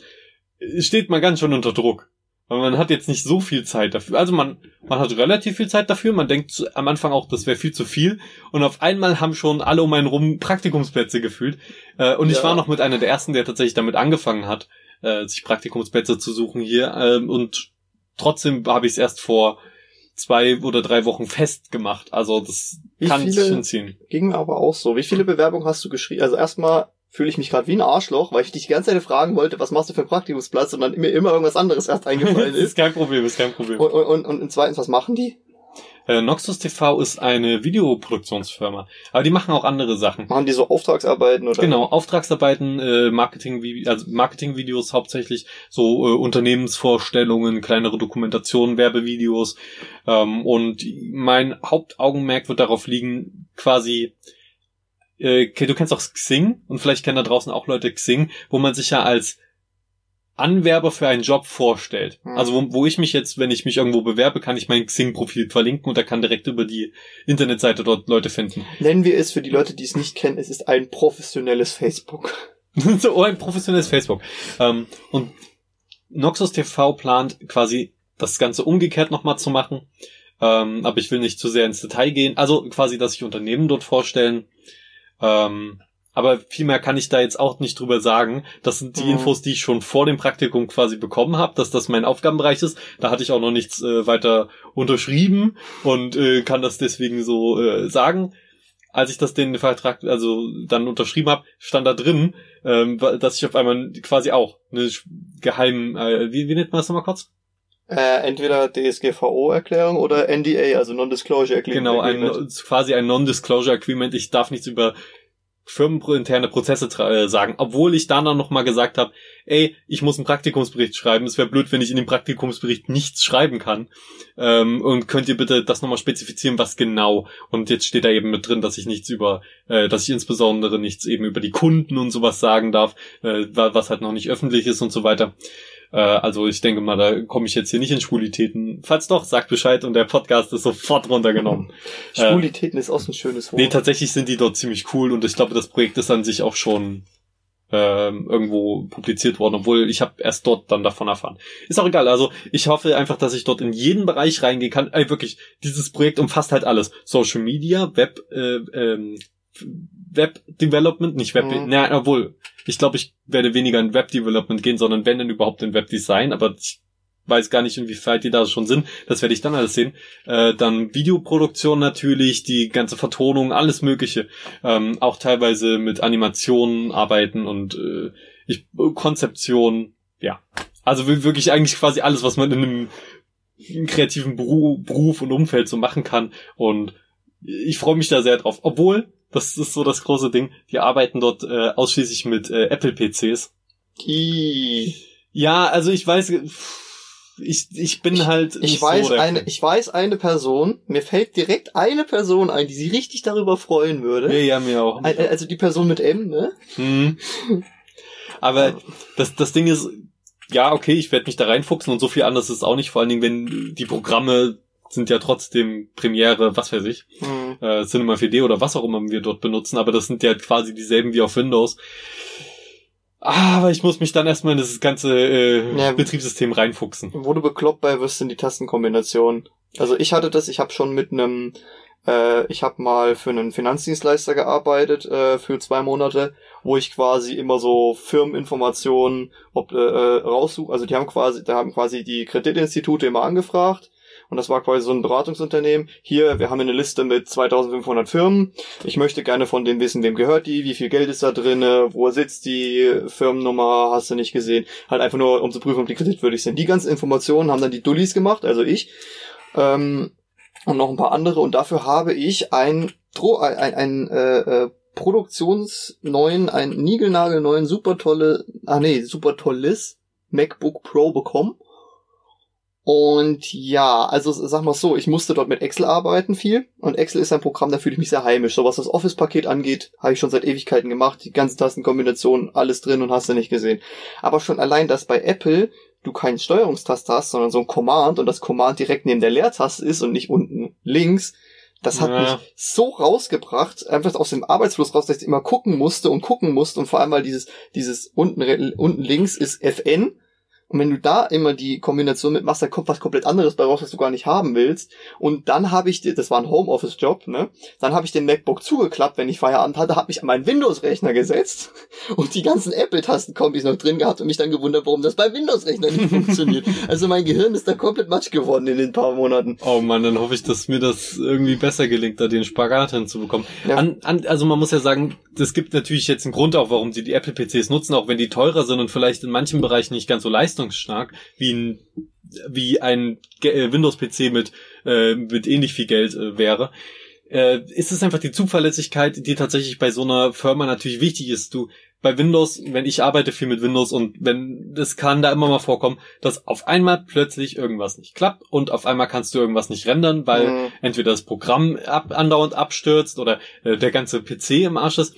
Speaker 3: Steht man ganz schön unter Druck. Weil man hat jetzt nicht so viel Zeit dafür. Also man, man hat relativ viel Zeit dafür. Man denkt zu, am Anfang auch, das wäre viel zu viel. Und auf einmal haben schon alle um einen rum Praktikumsplätze gefühlt. Äh, und ich
Speaker 2: Ja.
Speaker 3: war noch mit einer der ersten, der tatsächlich damit angefangen hat, äh, sich Praktikumsplätze zu suchen hier. Ähm, und trotzdem habe ich es erst vor zwei oder drei Wochen festgemacht. Also das
Speaker 2: Wie
Speaker 3: kann
Speaker 2: viele-
Speaker 3: schon ziehen.
Speaker 2: Ging mir aber auch so. Wie viele Bewerbungen hast du geschrieben? Also erstmal fühle ich mich gerade wie ein Arschloch, weil ich dich die ganze Zeit fragen wollte, was machst du für einen Praktikumsplatz und dann mir immer irgendwas anderes erst eingefallen [LAUGHS]
Speaker 3: ist
Speaker 2: ist.
Speaker 3: kein Problem, ist kein Problem.
Speaker 2: Und, und, und, und zweitens, was machen die?
Speaker 3: Äh, Noxus TV ist eine Videoproduktionsfirma, aber die machen auch andere Sachen.
Speaker 2: Machen die so Auftragsarbeiten oder?
Speaker 3: Genau, Auftragsarbeiten, äh, Marketing, also Marketingvideos hauptsächlich, so äh, Unternehmensvorstellungen, kleinere Dokumentationen, Werbevideos. Ähm, und mein Hauptaugenmerk wird darauf liegen, quasi, äh, du kennst auch Xing und vielleicht kennen da draußen auch Leute Xing, wo man sich ja als Anwerber für einen Job vorstellt.
Speaker 2: Mhm.
Speaker 3: Also wo, wo ich mich jetzt, wenn ich mich irgendwo bewerbe, kann ich mein Xing-Profil verlinken und da kann direkt über die Internetseite dort Leute finden.
Speaker 2: Nennen wir es für die Leute, die es nicht kennen, es ist ein professionelles Facebook. [LAUGHS]
Speaker 3: so, oh, ein professionelles Facebook. Ähm, und Noxus TV plant quasi das Ganze umgekehrt nochmal zu machen. Ähm, aber ich will nicht zu sehr ins Detail gehen. Also quasi, dass sich Unternehmen dort vorstellen. Ähm, aber viel mehr kann ich da jetzt auch nicht drüber sagen. Das sind die
Speaker 2: Mhm.
Speaker 3: Infos, die ich schon vor dem Praktikum quasi bekommen habe, dass das mein Aufgabenbereich ist. Da hatte ich auch noch nichts äh, weiter unterschrieben und äh, kann das deswegen so äh, sagen. als ich das den Vertrag also dann unterschrieben habe, stand da drin, ähm, dass ich auf einmal quasi auch eine geheim, äh, wie, wie nennt man das nochmal kurz?
Speaker 2: Äh, entweder DSGVO-Erklärung oder NDA, also Non-Disclosure Agreement.
Speaker 3: Genau, ein, quasi ein Non-Disclosure Agreement. Ich darf nichts über firmeninterne Prozesse äh, sagen, obwohl ich dann noch mal gesagt habe, ey, ich muss einen Praktikumsbericht schreiben. Es wäre blöd, wenn ich in dem Praktikumsbericht nichts schreiben kann. Ähm, und könnt ihr bitte das nochmal spezifizieren, was genau? Und jetzt steht da eben mit drin, dass ich nichts über, äh, dass ich insbesondere nichts eben über die Kunden und sowas sagen darf, äh, was halt noch nicht öffentlich ist und so weiter. Äh, also ich denke mal, da komme ich jetzt hier nicht in Schwulitäten. Falls doch, sagt Bescheid und der Podcast ist sofort runtergenommen. [LAUGHS]
Speaker 2: Schwulitäten äh, ist auch so ein schönes
Speaker 3: Wort. Nee, tatsächlich sind die dort ziemlich cool und ich glaube, das Projekt ist an sich auch schon ähm, irgendwo publiziert worden, obwohl ich habe erst dort dann davon erfahren. Ist auch egal, also ich hoffe einfach, dass ich dort in jeden Bereich reingehen kann. Ey, wirklich, dieses Projekt umfasst halt alles. Social Media, Web, äh, ähm, Web Development, nicht Web, mhm. na, obwohl, ich glaube, ich werde weniger in Web Development gehen, sondern wenn denn überhaupt in Web Design, aber ich weiß gar nicht, inwieweit die da schon sind. Das werde ich dann alles sehen. Äh, dann Videoproduktion natürlich, die ganze Vertonung, alles Mögliche. Ähm, auch teilweise mit Animationen arbeiten und äh, ich, Konzeption, ja. Also wirklich eigentlich quasi alles, was man in einem, einem kreativen Beruf und Umfeld so machen kann. Und ich freue mich da sehr drauf. Obwohl, das ist so das große Ding. Die arbeiten dort äh, ausschließlich mit äh, Apple-PCs. Ja, also ich weiß, ich, ich bin halt.
Speaker 2: Ich, ich weiß so eine, ich weiß eine Person. Mir fällt direkt eine Person ein, die sich richtig darüber freuen würde.
Speaker 3: Ja, ja, mir auch.
Speaker 2: Also die Person mit M, ne?
Speaker 3: Hm. Aber das, das Ding ist, ja, okay, ich werde mich da reinfuchsen und so viel anderes ist auch nicht, vor allen Dingen, wenn die Programme sind ja trotzdem Premiere, was weiß ich, mhm. äh, Cinema 4D oder was auch immer wir dort benutzen, aber das sind ja quasi dieselben wie auf Windows. Aber ich muss mich dann erstmal in das ganze äh, ja, Betriebssystem reinfuchsen.
Speaker 2: Wo du bekloppt bei wirst, sind die Tastenkombinationen. Also ich hatte das, ich habe schon mit einem, äh, ich habe mal für einen Finanzdienstleister gearbeitet äh, für zwei Monate, wo ich quasi immer so Firmeninformationen ob, äh, äh raussuche. Also die haben quasi, da haben quasi die Kreditinstitute immer angefragt und das war quasi so ein Beratungsunternehmen. Hier, wir haben eine Liste mit 2500 Firmen. Ich möchte gerne von denen wissen, wem gehört die, wie viel Geld ist da drinne, wo sitzt die Firmennummer, hast du nicht gesehen. Halt einfach nur, um zu prüfen, ob die kreditwürdig sind. Die ganzen Informationen haben dann die Dullis gemacht, also ich. Ähm, und noch ein paar andere. Und dafür habe ich ein, ein, ein, ein äh, äh, produktionsneuen, ein niegelnagelneuen, super tolle, ah nee, super tolles MacBook Pro bekommen. Und ja, also sag mal so, ich musste dort mit Excel arbeiten viel und Excel ist ein Programm, da fühle ich mich sehr heimisch. So was das Office-Paket angeht, habe ich schon seit Ewigkeiten gemacht, die ganzen Tastenkombinationen, alles drin und hast du nicht gesehen. Aber schon allein, dass bei Apple du keinen Steuerungstaste hast, sondern so ein Command und das Command direkt neben der Leertaste ist und nicht unten links, das hat ja. mich so rausgebracht, einfach aus dem Arbeitsfluss raus, dass ich immer gucken musste und gucken musste und vor allem mal dieses, dieses unten, unten links ist FN und wenn du da immer die Kombination mitmachst, dann kommt was komplett anderes bei raus, was du gar nicht haben willst. Und dann habe ich, das war ein Homeoffice-Job, ne? Dann habe ich den MacBook zugeklappt, wenn ich Feierabend hatte, habe mich an meinen Windows-Rechner gesetzt [LAUGHS] und die ganzen Apple-Tasten-Kombis noch drin gehabt und mich dann gewundert, warum das beim Windows-Rechner nicht funktioniert. [LAUGHS] Also mein Gehirn ist da komplett matsch geworden in den paar Monaten.
Speaker 3: Oh man, dann hoffe ich, dass mir das irgendwie besser gelingt, da den Spagat hinzubekommen. Ja. An, an, also man muss ja sagen, es gibt natürlich jetzt einen Grund auch, warum sie die Apple-PCs nutzen, auch wenn die teurer sind und vielleicht in manchen Bereichen nicht ganz so leistungsfähig leistungsstark wie ein wie ein äh, Windows-PC mit äh, mit ähnlich viel Geld äh, wäre, äh, ist es einfach die Zuverlässigkeit, die tatsächlich bei so einer Firma natürlich wichtig ist. Du bei Windows, wenn ich arbeite viel mit Windows und wenn es kann da immer mal vorkommen, dass auf einmal plötzlich irgendwas nicht klappt und auf einmal kannst du irgendwas nicht rendern, weil mhm. entweder das Programm ab, andauernd abstürzt oder äh, der ganze PC im Arsch ist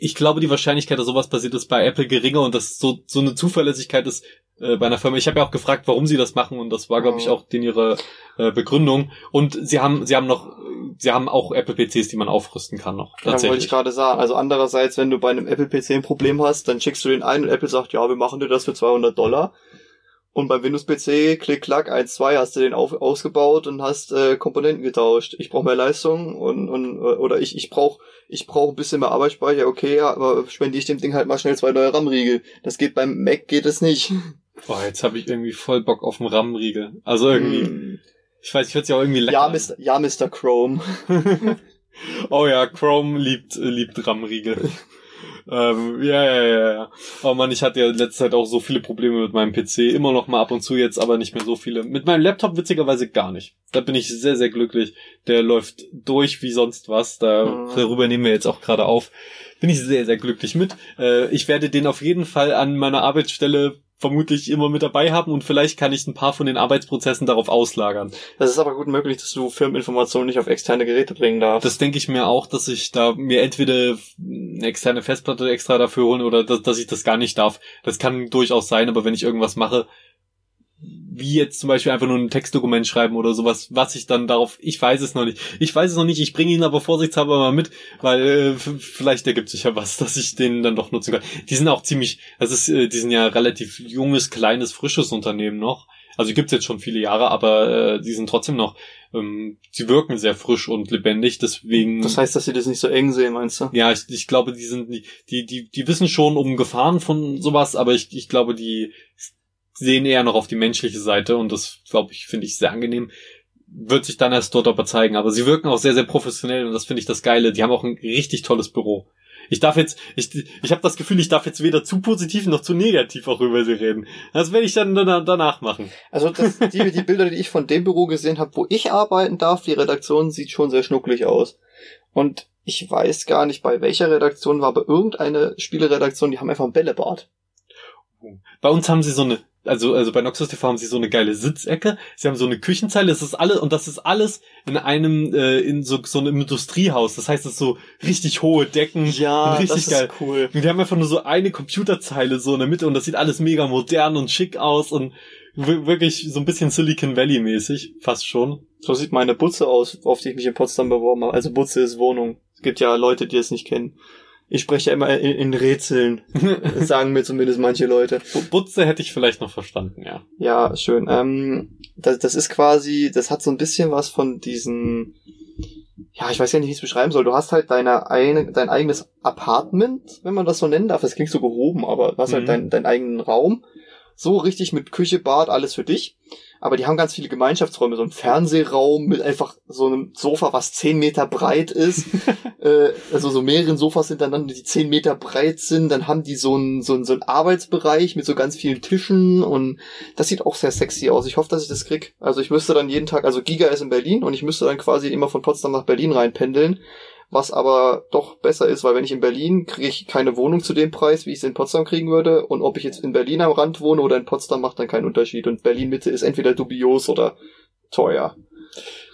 Speaker 3: ich glaube, die Wahrscheinlichkeit, dass sowas passiert, ist bei Apple geringer und dass so, so eine Zuverlässigkeit ist äh, bei einer Firma. Ich habe ja auch gefragt, warum sie das machen und das war, glaube ich, mhm. auch den ihre äh, Begründung. Und sie haben, sie haben noch, sie haben auch Apple PCs, die man aufrüsten kann noch.
Speaker 2: Tatsächlich. Ja, wollte ich gerade sagen. Also andererseits, wenn du bei einem Apple PC ein Problem hast, dann schickst du den ein und Apple sagt, ja, wir machen dir das für 200 Dollar. Und beim Windows-PC, klick, klack, 1, 2, hast du den auf, ausgebaut und hast äh, Komponenten getauscht. Ich brauche mehr Leistung und, und oder ich, ich brauche ich brauch ein bisschen mehr Arbeitsspeicher, okay, aber spende ich dem Ding halt mal schnell zwei neue RAM-Riegel. Das geht beim Mac, geht es nicht. [LAUGHS]
Speaker 3: Boah, jetzt habe ich irgendwie voll Bock auf einen RAM-Riegel. Also irgendwie, mm. ich weiß, ich würde ja auch irgendwie lecker.
Speaker 2: Ja, Mr. Ja, Mr. Chrome. [LAUGHS]
Speaker 3: Oh ja, Chrome liebt, liebt RAM-Riegel. [LAUGHS] ähm, ja, ja, ja, ja. Oh man, ich hatte ja in letzter Zeit auch so viele Probleme mit meinem PC. Immer noch mal ab und zu jetzt, aber nicht mehr so viele. Mit meinem Laptop witzigerweise gar nicht. Da bin ich sehr, sehr glücklich. Der läuft durch wie sonst was. Da,
Speaker 2: Mhm.
Speaker 3: Darüber nehmen wir jetzt auch gerade auf. Bin ich sehr, sehr glücklich mit. Äh, ich werde den auf jeden Fall an meiner Arbeitsstelle vermutlich immer mit dabei haben und vielleicht kann ich ein paar von den Arbeitsprozessen darauf auslagern.
Speaker 2: Das ist aber gut möglich, dass du Firmeninformationen nicht auf externe Geräte bringen darfst.
Speaker 3: Das denke ich mir auch, dass ich da mir entweder eine externe Festplatte extra dafür holen oder dass, dass ich das gar nicht darf. Das kann durchaus sein, aber wenn ich irgendwas mache, wie jetzt zum Beispiel einfach nur ein Textdokument schreiben oder sowas, was ich dann darauf, ich weiß es noch nicht. Ich weiß es noch nicht, ich bringe ihn aber vorsichtshalber mal mit, weil äh, vielleicht ergibt sich ja was, [LAUGHS] dass ich den dann doch nutzen kann. Die sind auch ziemlich, das ist, äh, die sind ja relativ junges, kleines, frisches Unternehmen noch. Also gibt's jetzt schon viele Jahre, aber äh, die sind trotzdem noch, ähm, sie wirken sehr frisch und lebendig, deswegen.
Speaker 2: Das heißt, dass sie das nicht so eng sehen, meinst du?
Speaker 3: ja, ich, ich glaube, die sind die, die, die, die wissen schon um Gefahren von sowas, aber ich, ich glaube, die sehen eher noch auf die menschliche Seite und das, glaube ich, finde ich sehr angenehm. Wird sich dann erst dort aber zeigen. Aber sie wirken auch sehr, sehr professionell und das finde ich das Geile. Die haben auch ein richtig tolles Büro. Ich darf jetzt, ich, ich habe das Gefühl, ich darf jetzt weder zu positiv noch zu negativ auch über sie reden. Das werde ich dann dana- danach machen.
Speaker 2: Also das, die, [LAUGHS] die Bilder, die ich von dem Büro gesehen habe, wo ich arbeiten darf, die Redaktion sieht schon sehr schnucklig aus. Und ich weiß gar nicht, bei welcher Redaktion war, aber irgendeine Spieleredaktion, die haben einfach ein Bällebad.
Speaker 3: Bei uns haben sie so eine, also, also bei Noxus TV haben sie so eine geile Sitzecke. Sie haben so eine Küchenzeile. Es ist alles, und das ist alles in einem, äh, in so, so einem Industriehaus. Das heißt, es ist so richtig hohe Decken.
Speaker 2: Ja,
Speaker 3: richtig
Speaker 2: das ist
Speaker 3: geil.
Speaker 2: cool.
Speaker 3: Und die haben einfach nur so eine Computerzeile so in der Mitte und das sieht alles mega modern und schick aus und wir- wirklich so ein bisschen Silicon Valley mäßig, fast schon.
Speaker 2: So sieht meine Butze aus, auf die ich mich in Potsdam beworben habe. Also Butze ist Wohnung. Es gibt ja Leute, die es nicht kennen. Ich spreche ja immer in, in Rätseln, [LAUGHS] sagen mir zumindest manche Leute.
Speaker 3: Bu- Butze hätte ich vielleicht noch verstanden, ja.
Speaker 2: Ja, schön. Ähm, das, das ist quasi, das hat so ein bisschen was von diesen, ja, ich weiß ja nicht, wie ich es beschreiben soll. Du hast halt deine eine, dein eigenes Apartment, wenn man das so nennen darf. Das klingt so gehoben, aber du hast
Speaker 3: Mhm.
Speaker 2: halt deinen deinen eigenen Raum. So richtig mit Küche, Bad, alles für dich. Aber die haben ganz viele Gemeinschaftsräume, so ein Fernsehraum mit einfach so einem Sofa, was zehn Meter breit ist. [LAUGHS] äh, also so mehreren Sofas hintereinander, die zehn Meter breit sind. Dann haben die so einen so einen so einen Arbeitsbereich mit so ganz vielen Tischen und das sieht auch sehr sexy aus. Ich hoffe, dass ich das krieg. Also ich müsste dann jeden Tag, also Giga ist in Berlin und ich müsste dann quasi immer von Potsdam nach Berlin reinpendeln. Was aber doch besser ist, weil wenn ich in Berlin kriege ich keine Wohnung zu dem Preis, wie ich es in Potsdam kriegen würde. Und ob ich jetzt in Berlin am Rand wohne oder in Potsdam, macht dann keinen Unterschied. Und Berlin Mitte ist entweder dubios oder teuer.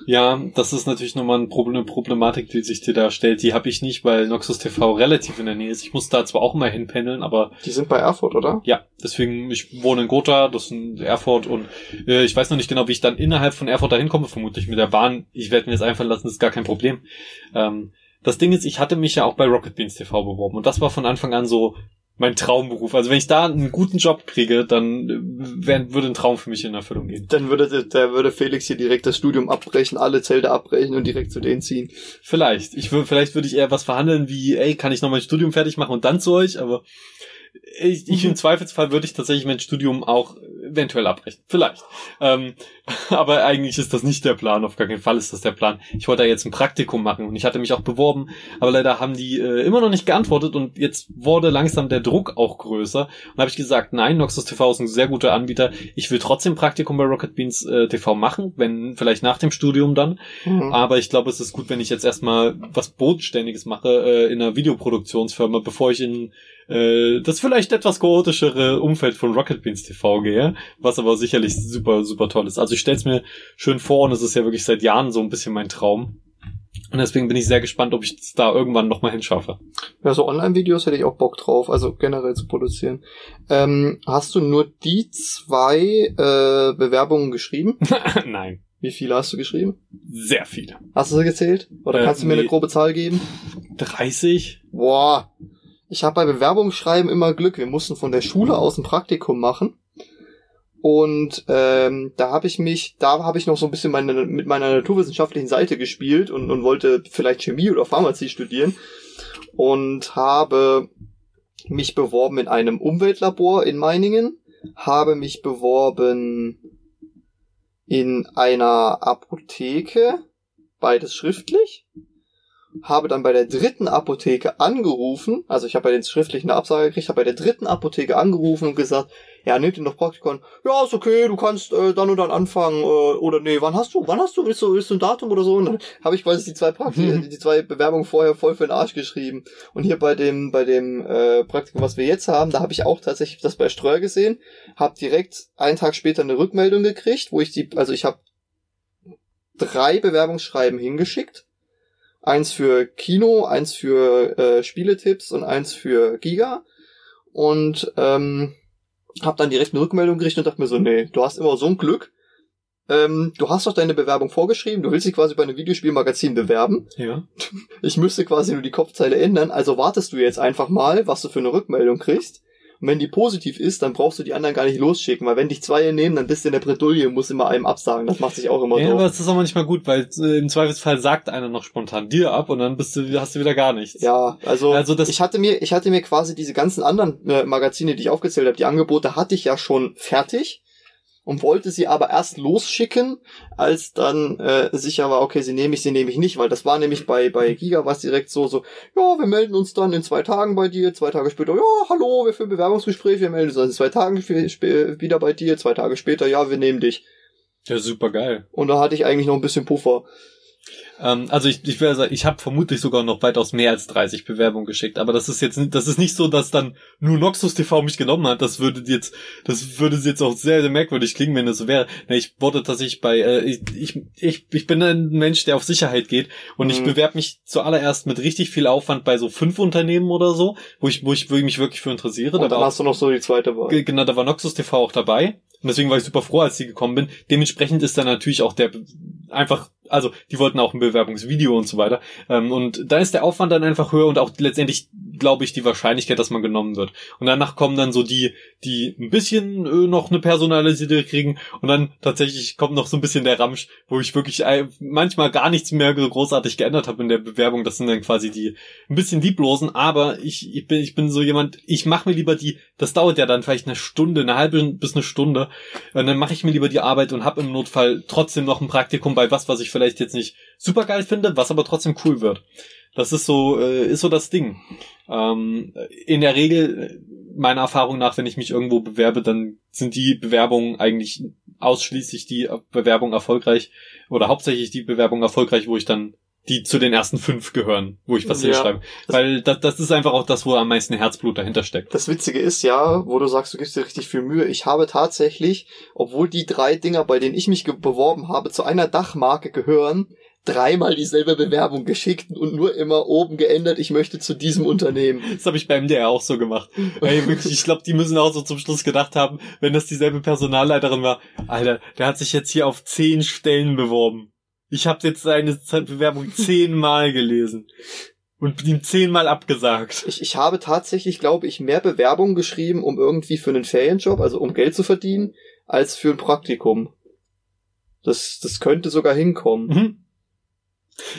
Speaker 3: Ja, das ist natürlich nochmal eine Problematik, die sich dir da stellt. Die habe ich nicht, weil Noxus TV relativ in der Nähe ist. Ich muss da zwar auch mal hinpendeln, aber
Speaker 2: Die sind bei Erfurt, oder?
Speaker 3: ja, deswegen, ich wohne in Gotha, das ist in Erfurt und äh, ich weiß noch nicht genau, wie ich dann innerhalb von Erfurt dahin komme, vermutlich mit der Bahn. Ich werde mir das einfallen lassen, das ist gar kein Problem. Ähm, das Ding ist, ich hatte mich ja auch bei Rocket Beans TV beworben und das war von Anfang an so mein Traumberuf. Also wenn ich da einen guten Job kriege, dann äh, wär, würde ein Traum für mich in Erfüllung gehen.
Speaker 2: Dann würde, der würde Felix hier direkt das Studium abbrechen, alle Zelte abbrechen und direkt zu denen ziehen.
Speaker 3: Vielleicht. Ich würde, vielleicht würde ich eher was verhandeln wie, ey, kann ich noch mein Studium fertig machen und dann zu euch, aber ich, ich im Zweifelsfall würde ich tatsächlich mein Studium auch eventuell abbrechen. Vielleicht. Ähm, [LAUGHS] aber eigentlich ist das nicht der Plan. Auf gar keinen Fall ist das der Plan. Ich wollte da jetzt ein Praktikum machen und ich hatte mich auch beworben, aber leider haben die äh, immer noch nicht geantwortet und jetzt wurde langsam der Druck auch größer. Und habe ich gesagt, nein, Noxus TV ist ein sehr guter Anbieter. Ich will trotzdem Praktikum bei Rocket Beans äh, TV machen, wenn vielleicht nach dem Studium dann.
Speaker 2: Mhm.
Speaker 3: Aber ich glaube, es ist gut, wenn ich jetzt erstmal was Bodenständiges mache äh, in einer Videoproduktionsfirma, bevor ich in äh, das vielleicht etwas chaotischere Umfeld von Rocket Beans TV gehe, was aber sicherlich super, super toll ist. Also ich stelle es mir schön vor und es ist ja wirklich seit Jahren so ein bisschen mein Traum. Und deswegen bin ich sehr gespannt, ob ich es da irgendwann nochmal hinschaffe.
Speaker 2: Ja, so Online-Videos hätte ich auch Bock drauf, also generell zu produzieren. Ähm, hast du nur die zwei äh, Bewerbungen geschrieben? [LAUGHS]
Speaker 3: Nein,
Speaker 2: Wie viele hast du geschrieben?
Speaker 3: sehr viele.
Speaker 2: Hast du sie gezählt? Oder
Speaker 3: Äh,
Speaker 2: kannst du mir
Speaker 3: nee.
Speaker 2: eine grobe Zahl geben?
Speaker 3: 30?
Speaker 2: Boah, ich habe bei Bewerbungsschreiben immer Glück. Wir mussten von der Schule aus ein Praktikum machen. Und ähm, da habe ich mich, da habe ich noch so ein bisschen meine, mit meiner naturwissenschaftlichen Seite gespielt und, und wollte vielleicht Chemie oder Pharmazie studieren und habe mich beworben in einem Umweltlabor in Meiningen, habe mich beworben in einer Apotheke, beides schriftlich, habe dann bei der dritten Apotheke angerufen, also ich habe bei den schriftlichen eine Absage gekriegt, habe bei der dritten Apotheke angerufen und gesagt, ja, nehmt ihr noch Praktikon? Ja, ist okay, du kannst äh, dann und dann anfangen, äh, oder nee, wann hast du, wann hast du, willst du, willst du ein Datum oder so? Und dann habe ich quasi die zwei Praktik [LAUGHS] die zwei Bewerbungen vorher voll für den Arsch geschrieben. Und hier bei dem, bei dem äh, Praktikum, was wir jetzt haben, da habe ich auch tatsächlich das bei Streuer gesehen, habe direkt einen Tag später eine Rückmeldung gekriegt, wo ich die, also ich habe drei Bewerbungsschreiben hingeschickt. Eins für Kino, eins für äh, Spieletipps und eins für Giga. Und ähm, habe dann direkt eine Rückmeldung gekriegt und dachte mir so, nee, du hast immer so ein Glück. Ähm, du hast doch deine Bewerbung vorgeschrieben, du willst dich quasi bei einem Videospielmagazin bewerben.
Speaker 3: Ja.
Speaker 2: Ich müsste quasi nur die Kopfzeile ändern, also wartest du jetzt einfach mal, was du für eine Rückmeldung kriegst. Und wenn die positiv ist, dann brauchst du die anderen gar nicht losschicken, weil wenn dich zwei nehmen, dann bist du in der Bredouille und musst immer einem absagen. Das macht sich auch immer
Speaker 3: Ja,
Speaker 2: doof.
Speaker 3: aber es ist auch manchmal gut, weil äh, im Zweifelsfall sagt einer noch spontan dir ab und dann bist du, hast du wieder gar nichts.
Speaker 2: Ja, also,
Speaker 3: Also das-
Speaker 2: ich hatte mir, ich hatte mir quasi diese ganzen anderen äh, Magazine, die ich aufgezählt habe, die Angebote hatte ich ja schon fertig und wollte sie aber erst losschicken, als dann äh, sicher war, okay, sie nehme ich, sie nehme ich nicht, weil das war nämlich bei bei Giga war es direkt so so, ja, wir melden uns dann in zwei Tagen bei dir, zwei Tage später, ja, hallo, wir führen Bewerbungsgespräch, wir melden uns in zwei Tagen wieder bei dir, zwei Tage später, ja, wir nehmen dich.
Speaker 3: Ja, super geil.
Speaker 2: Und da hatte ich eigentlich noch ein bisschen Puffer.
Speaker 3: Ähm, also ich, ich, werde sagen, ich habe vermutlich sogar noch weitaus mehr als 30 Bewerbungen geschickt, aber das ist jetzt nicht, das ist nicht so, dass dann nur Noxus TV mich genommen hat. Das würde jetzt, das würde jetzt auch sehr, sehr merkwürdig klingen, wenn das so wäre. Nee, ich wurde tatsächlich bei, äh, ich, ich, ich, ich bin ein Mensch, der auf Sicherheit geht und ich
Speaker 2: Mhm.
Speaker 3: bewerbe mich zuallererst mit richtig viel Aufwand bei so fünf Unternehmen oder so, wo ich, wo ich, wo ich mich wirklich für interessiere.
Speaker 2: Und
Speaker 3: Da
Speaker 2: dann
Speaker 3: war
Speaker 2: hast du noch so die zweite Wahl.
Speaker 3: Ge- Genau, da war Noxus TV auch dabei. Und deswegen war ich super froh, als die gekommen bin. Dementsprechend ist dann natürlich auch der einfach, also die wollten auch ein Bewerbungsvideo und so weiter. Ähm, und da ist der Aufwand dann einfach höher und auch letztendlich, glaube ich, die Wahrscheinlichkeit, dass man genommen wird. Und danach kommen dann so die, die ein bisschen äh, noch eine personalisierte kriegen. Und dann tatsächlich kommt noch so ein bisschen der Ramsch, wo ich wirklich äh, manchmal gar nichts mehr großartig geändert habe in der Bewerbung. Das sind dann quasi die ein bisschen lieblosen, aber ich, ich bin, ich bin so jemand, ich mache mir lieber die, das dauert ja dann vielleicht eine Stunde, eine halbe bis eine Stunde, und dann mache ich mir lieber die Arbeit und habe im Notfall trotzdem noch ein Praktikum bei was, was ich vielleicht jetzt nicht super geil finde, was aber trotzdem cool wird. Das ist so, äh, ist so das Ding. Ähm, in der Regel, meiner Erfahrung nach, wenn ich mich irgendwo bewerbe, dann sind die Bewerbungen eigentlich ausschließlich die Bewerbung erfolgreich oder hauptsächlich die Bewerbung erfolgreich, wo ich dann die zu den ersten fünf gehören, wo ich was
Speaker 2: Ja.
Speaker 3: hinschreibe. Weil das, das ist einfach auch das, wo am meisten Herzblut dahinter steckt.
Speaker 2: Das Witzige ist ja, wo du sagst, du gibst dir richtig viel Mühe. Ich habe tatsächlich, obwohl die drei Dinger, bei denen ich mich beworben habe, zu einer Dachmarke gehören, dreimal dieselbe Bewerbung geschickt und nur immer oben geändert, ich möchte zu diesem Unternehmen.
Speaker 3: Das habe ich beim MDR auch so gemacht. Ey, wirklich, ich glaube, die müssen auch so zum Schluss gedacht haben, wenn das dieselbe Personalleiterin war, Alter, der hat sich jetzt hier auf zehn Stellen beworben. Ich habe jetzt seine Bewerbung zehnmal gelesen und ihm zehnmal abgesagt.
Speaker 2: Ich, ich habe tatsächlich, glaube ich, mehr Bewerbungen geschrieben, um irgendwie für einen Ferienjob, also um Geld zu verdienen, als für ein Praktikum. Das, das könnte sogar hinkommen.
Speaker 3: Mhm.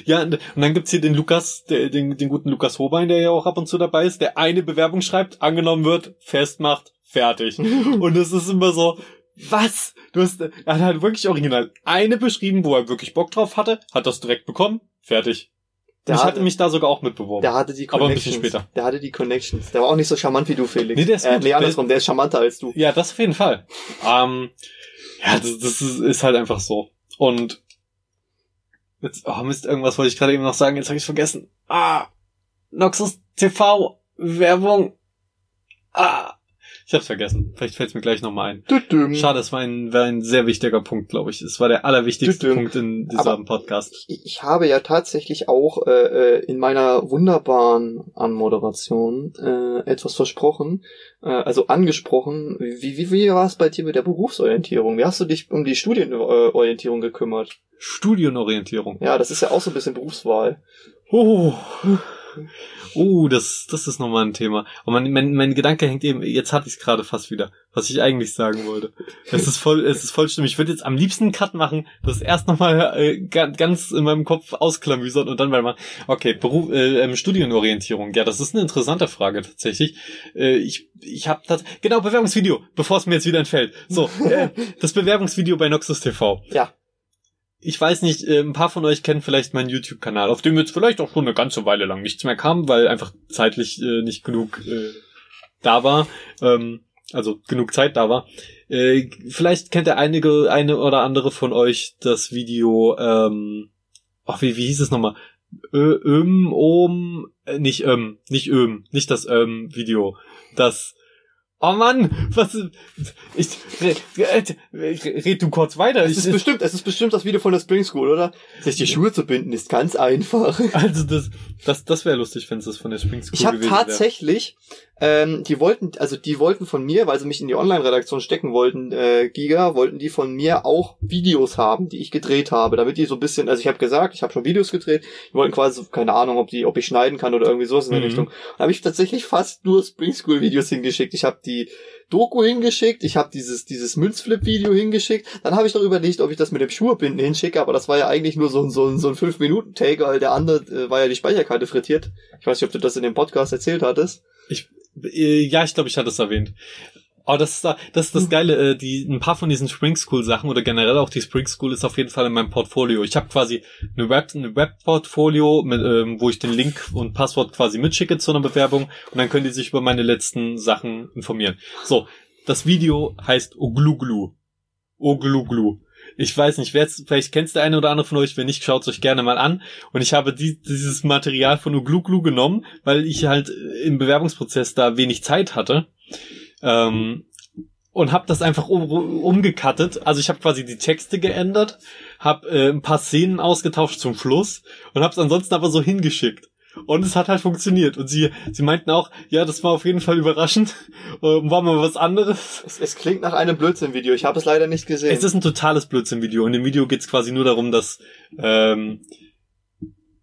Speaker 3: Ja, und dann gibt's hier den Lukas, den, den guten Lukas Hobein, der ja auch ab und zu dabei ist, der eine Bewerbung schreibt, angenommen wird, festmacht, fertig. [LAUGHS] Und es ist immer so, was? Du hast, er hat halt wirklich original eine beschrieben, wo er wirklich Bock drauf hatte, hat das direkt bekommen, fertig.
Speaker 2: Der
Speaker 3: ich
Speaker 2: hatte-
Speaker 3: hatte mich da sogar auch mitbeworben.
Speaker 2: Der hatte die
Speaker 3: Aber ein
Speaker 2: Connections.
Speaker 3: bisschen später.
Speaker 2: Der hatte die Connections. Der war auch nicht so charmant wie du, Felix.
Speaker 3: Nee, der ist
Speaker 2: äh,
Speaker 3: gut.
Speaker 2: nee, andersrum, der ist charmanter als du.
Speaker 3: Ja, das auf jeden Fall. Ähm, ja, das, das ist, ist halt einfach so. Und jetzt, oh Mist, irgendwas wollte ich gerade eben noch sagen, jetzt habe ich vergessen. Ah, Noxus TV, Werbung. Ah, ich hab's vergessen. Vielleicht fällt's mir gleich nochmal ein.
Speaker 2: Düdüm.
Speaker 3: Schade, es war ein, war ein sehr wichtiger Punkt, glaube ich. Es war der allerwichtigste
Speaker 2: Düdüm.
Speaker 3: Punkt in diesem
Speaker 2: Aber-
Speaker 3: Podcast.
Speaker 2: Ich, ich habe ja tatsächlich auch äh, äh, in meiner wunderbaren Anmoderation äh, etwas versprochen, äh, also angesprochen. Wie, wie, wie war es bei dir mit der Berufsorientierung? Wie hast du dich um die Studienorientierung gekümmert?
Speaker 3: Studienorientierung.
Speaker 2: Ja, das ist ja auch so ein bisschen Berufswahl.
Speaker 3: Oh. Uh, das, das ist nochmal ein Thema. Und mein, mein, mein Gedanke hängt eben, jetzt hatte ich es gerade fast wieder, was ich eigentlich sagen wollte. Es ist voll, es ist voll schlimm. Ich würde jetzt am liebsten einen Cut machen, das erst nochmal äh, ga- ganz in meinem Kopf ausklamüsern und dann mal machen. Okay, Beruf, äh, ähm, Studienorientierung. Ja, das ist eine interessante Frage tatsächlich. Äh, ich ich habe das, genau, Bewerbungsvideo, bevor es mir jetzt wieder entfällt. So, äh, [LAUGHS] das Bewerbungsvideo bei Noxus TV.
Speaker 2: Ja.
Speaker 3: Ich weiß nicht, äh, ein paar von euch kennen vielleicht meinen YouTube-Kanal, auf dem jetzt vielleicht auch schon eine ganze Weile lang nichts mehr kam, weil einfach zeitlich äh, nicht genug äh, da war, ähm, also genug Zeit da war. Äh, vielleicht kennt der einige, eine oder andere von euch das Video, ähm, ach, wie, wie hieß es nochmal? Ö, Öm, Om, äh, nicht Öm, nicht Öm, nicht das Öm Video. Das Oh Mann, was ich red, red du kurz weiter.
Speaker 2: Es ist
Speaker 3: ich,
Speaker 2: bestimmt, es ist bestimmt das Video von der Spring School, oder? Sich die Schuhe zu binden ist ganz einfach. [LAUGHS]
Speaker 3: also das das das wäre lustig, wenn es das von der Spring School
Speaker 2: Ich habe
Speaker 3: gewesen wäre.
Speaker 2: tatsächlich, ähm, die wollten, also die wollten von mir, weil sie mich in die Online-Redaktion stecken wollten, äh, Giga, wollten die von mir auch Videos haben, die ich gedreht habe, damit die so ein bisschen, also ich habe gesagt, ich habe schon Videos gedreht, die wollten quasi, keine Ahnung, ob die, ob ich schneiden kann oder irgendwie sowas in der
Speaker 3: Mhm.
Speaker 2: Richtung. Da habe ich tatsächlich fast nur Spring School Videos hingeschickt. Ich habe die Doku hingeschickt, ich habe dieses dieses Münzflip-Video hingeschickt. Dann habe ich noch überlegt, ob ich das mit dem Schuhebinden hinschicke, aber das war ja eigentlich nur so ein so ein, so ein 5 Minuten Take, weil der andere äh, war ja die Speicherkarte frittiert. Ich weiß nicht, ob du das in dem Podcast erzählt hattest.
Speaker 3: Äh, Ja, ich glaube, ich hatte es erwähnt. Oh, das ist, da- das ist das Geile, äh, die, ein paar von diesen Spring School Sachen oder generell auch die Spring School ist auf jeden Fall in meinem Portfolio. Ich habe quasi eine Web, eine Webportfolio, mit, ähm, wo ich den Link und Passwort quasi mitschicke zu einer Bewerbung und dann können die sich über meine letzten Sachen informieren. So, das Video heißt Ogluglu. Ogluglu. Ich weiß nicht, wer vielleicht kennst der eine oder andere von euch, wenn nicht, schaut euch gerne mal an. Und ich habe die, dieses Material von Ugluglu genommen, weil ich halt im Bewerbungsprozess da wenig Zeit hatte. Ähm, und habe das einfach um, umgekattet. Also ich habe quasi die Texte geändert, habe äh, ein paar Szenen ausgetauscht zum Schluss und habe es ansonsten aber so hingeschickt. Und es hat halt funktioniert. Und sie, sie meinten auch, ja, das war auf jeden Fall überraschend. [LAUGHS] Ähm, war mal was anderes.
Speaker 2: Es, es klingt nach einem Blödsinn-Video. Ich habe es leider nicht gesehen.
Speaker 3: Es ist ein totales Blödsinn-Video. In dem Video geht's quasi nur darum, dass ähm,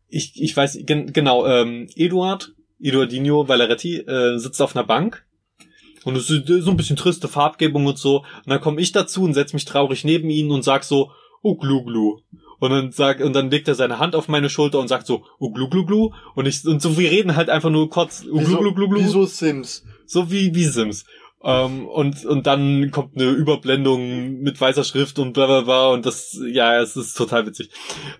Speaker 3: ich, ich weiß, gen, genau, ähm, Eduard, Eduardinho Valeretti, äh, sitzt auf einer Bank und es ist so ein bisschen triste Farbgebung und so. Und dann komme ich dazu und setz mich traurig neben ihn und sag so, oh glu. Und dann sagt, und dann legt er seine Hand auf meine Schulter und sagt so, oh glu glu. Und ich, und so, wir reden halt einfach nur kurz, oh glu glu glu glu.
Speaker 2: Wieso Sims?
Speaker 3: So wie, wie Sims. Ähm, und, und dann kommt eine Überblendung mit weißer Schrift und bla bla bla und das, ja, es ist total witzig.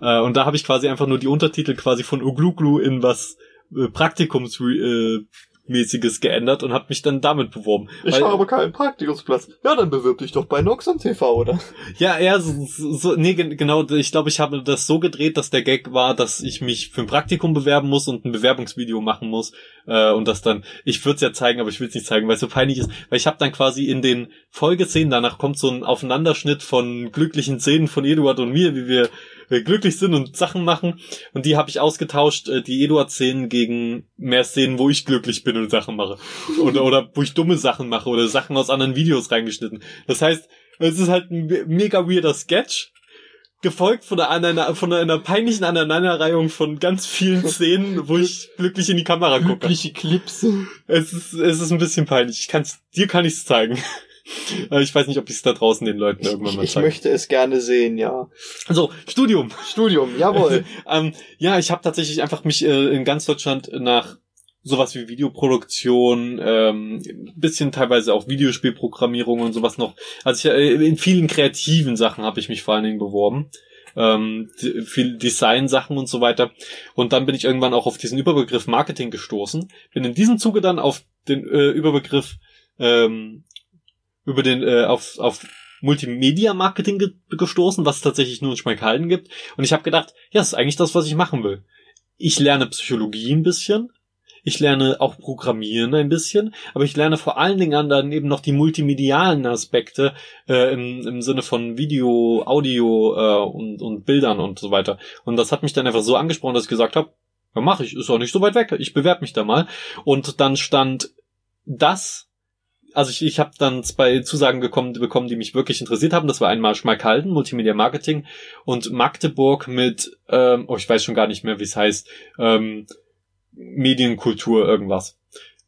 Speaker 3: Äh, und da habe ich quasi einfach nur die Untertitel quasi von Ugluglu in was äh, Praktikums äh, mäßiges geändert und habe mich dann damit beworben.
Speaker 2: Ich habe keinen Praktikumsplatz. Ja, dann bewirb dich doch bei Noxon TV, oder?
Speaker 3: Ja, ja, so, so, nee, gen- genau, ich glaube, ich habe das so gedreht, dass der Gag war, dass ich mich für ein Praktikum bewerben muss und ein Bewerbungsvideo machen muss äh, und das dann, ich würde es ja zeigen, aber ich will es nicht zeigen, weil es so peinlich ist, weil ich habe dann quasi in den Folgeszenen, danach kommt so ein Aufeinanderschnitt von glücklichen Szenen von Eduard und mir, wie wir glücklich sind und Sachen machen und die habe ich ausgetauscht, äh, die Eduard-Szenen gegen mehr Szenen, wo ich glücklich bin und Sachen mache oder, oder wo ich dumme Sachen mache oder Sachen aus anderen Videos reingeschnitten. Das heißt, es ist halt ein me- mega weirder Sketch, gefolgt von einer, von einer peinlichen Aneinanderreihung von ganz vielen [LAUGHS] Szenen, wo ich glücklich in die Kamera gucke.
Speaker 2: Glückliche Clips.
Speaker 3: Es ist, es ist ein bisschen peinlich. Ich kann's, dir kann ich's zeigen. Aber ich weiß nicht, ob ich es da draußen den Leuten irgendwann
Speaker 2: Ich,
Speaker 3: mal
Speaker 2: ich
Speaker 3: zeige.
Speaker 2: möchte es gerne sehen, ja.
Speaker 3: So, Studium.
Speaker 2: Studium, [LAUGHS] jawohl.
Speaker 3: ähm, ja, ich habe tatsächlich einfach mich äh, in ganz Deutschland nach sowas wie Videoproduktion, ähm, bisschen teilweise auch Videospielprogrammierung und sowas noch. Also ich, äh, in vielen kreativen Sachen habe ich mich vor allen Dingen beworben. Ähm, viel Design-Sachen und so weiter. Und dann bin ich irgendwann auch auf diesen Überbegriff Marketing gestoßen. Bin in diesem Zuge dann auf den äh, Überbegriff ähm, über den äh, auf, auf Multimedia-Marketing ge gestoßen, was es tatsächlich nur in Schmalkalden gibt. Und ich habe gedacht, ja, das ist eigentlich das, was ich machen will. Ich lerne Psychologie ein bisschen. Ich lerne auch Programmieren ein bisschen, aber ich lerne vor allen Dingen dann eben noch die multimedialen Aspekte äh, im, im Sinne von Video, Audio äh, und, und Bildern und so weiter. Und das hat mich dann einfach so angesprochen, dass ich gesagt habe, ja, mache ich, ist auch nicht so weit weg. Ich bewerbe mich da mal. Und dann stand das also ich, ich habe dann zwei Zusagen bekommen, bekommen, die mich wirklich interessiert haben. Das war einmal Schmalkalden, Multimedia Marketing und Magdeburg mit, ähm, oh, ich weiß schon gar nicht mehr, wie es heißt, ähm, Medienkultur irgendwas.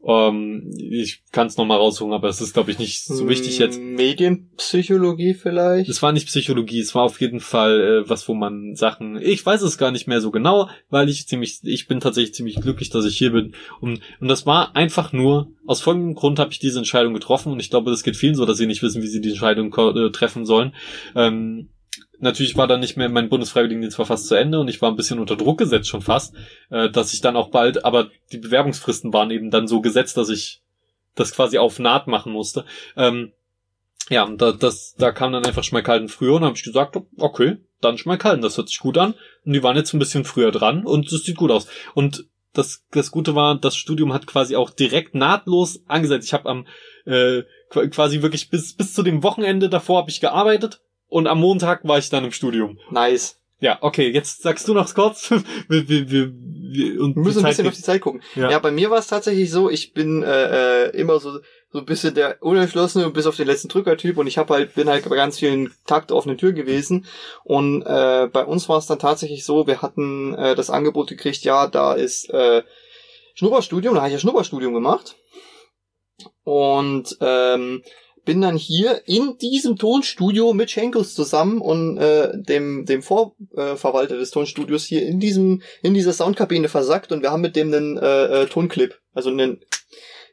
Speaker 3: Ähm, ich kann es nochmal rausholen, aber es ist, glaube ich, nicht so wichtig jetzt.
Speaker 2: Hm, Medienpsychologie vielleicht?
Speaker 3: Es war nicht Psychologie, es war auf jeden Fall äh, was, wo man Sachen. Ich weiß es gar nicht mehr so genau, weil ich ziemlich, ich bin tatsächlich ziemlich glücklich, dass ich hier bin. Und, und das war einfach nur, aus folgendem Grund habe ich diese Entscheidung getroffen und ich glaube, das geht vielen so, dass sie nicht wissen, wie sie die Entscheidung äh, treffen sollen. Ähm, natürlich war dann nicht mehr, mein Bundesfreiwilligendienst war fast zu Ende und ich war ein bisschen unter Druck gesetzt schon fast, äh, dass ich dann auch bald, aber die Bewerbungsfristen waren eben dann so gesetzt, dass ich das quasi auf Naht machen musste. Ähm, ja, da, das, da kam dann einfach Schmalkalden früher und habe ich gesagt, okay, dann Schmalkalden, das hört sich gut an. Und die waren jetzt ein bisschen früher dran und es sieht gut aus. Und das, das Gute war, das Studium hat quasi auch direkt nahtlos angesetzt. Ich habe am äh, quasi wirklich bis bis zu dem Wochenende davor habe ich gearbeitet und am Montag war ich dann im Studium.
Speaker 2: Nice.
Speaker 3: Ja, okay, jetzt sagst du noch kurz. [LAUGHS] wir, wir, wir, wir, und
Speaker 2: Wir müssen ein bisschen
Speaker 3: geht-
Speaker 2: auf die Zeit gucken.
Speaker 3: Ja.
Speaker 2: Ja, bei mir war es tatsächlich so, ich bin äh, äh, immer so so ein bisschen der unentschlossene bis auf den letzten Drücker-Typ und ich habe halt bin halt bei ganz vielen Takt offenen Tür gewesen und äh, bei uns war es dann tatsächlich so, wir hatten äh, das Angebot gekriegt, ja, da ist äh, Schnupperstudium, da habe ich ja Schnupperstudium gemacht und ähm, bin dann hier in diesem Tonstudio mit Schenkels zusammen und äh, dem dem Vorverwalter äh, des Tonstudios hier in diesem in dieser Soundkabine versackt und wir haben mit dem einen äh, äh, Tonclip, also einen,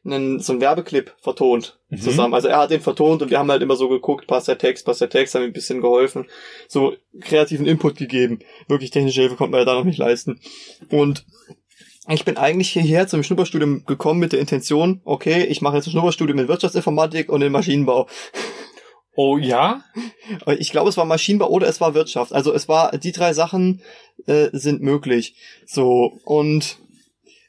Speaker 2: einen so einen Werbeclip vertont
Speaker 3: Mhm.
Speaker 2: zusammen. Also er hat den vertont und wir haben halt immer so geguckt, passt der Text, passt der Text, haben ihm ein bisschen geholfen, so kreativen Input gegeben. Wirklich technische Hilfe konnte man ja da noch nicht leisten. Und ich bin eigentlich hierher zum Schnupperstudium gekommen mit der Intention, okay, ich mache jetzt ein Schnupperstudium in Wirtschaftsinformatik und in Maschinenbau.
Speaker 3: Oh ja?
Speaker 2: Ich glaube, es war Maschinenbau oder es war Wirtschaft. Also es war, die drei Sachen äh, sind möglich. So, und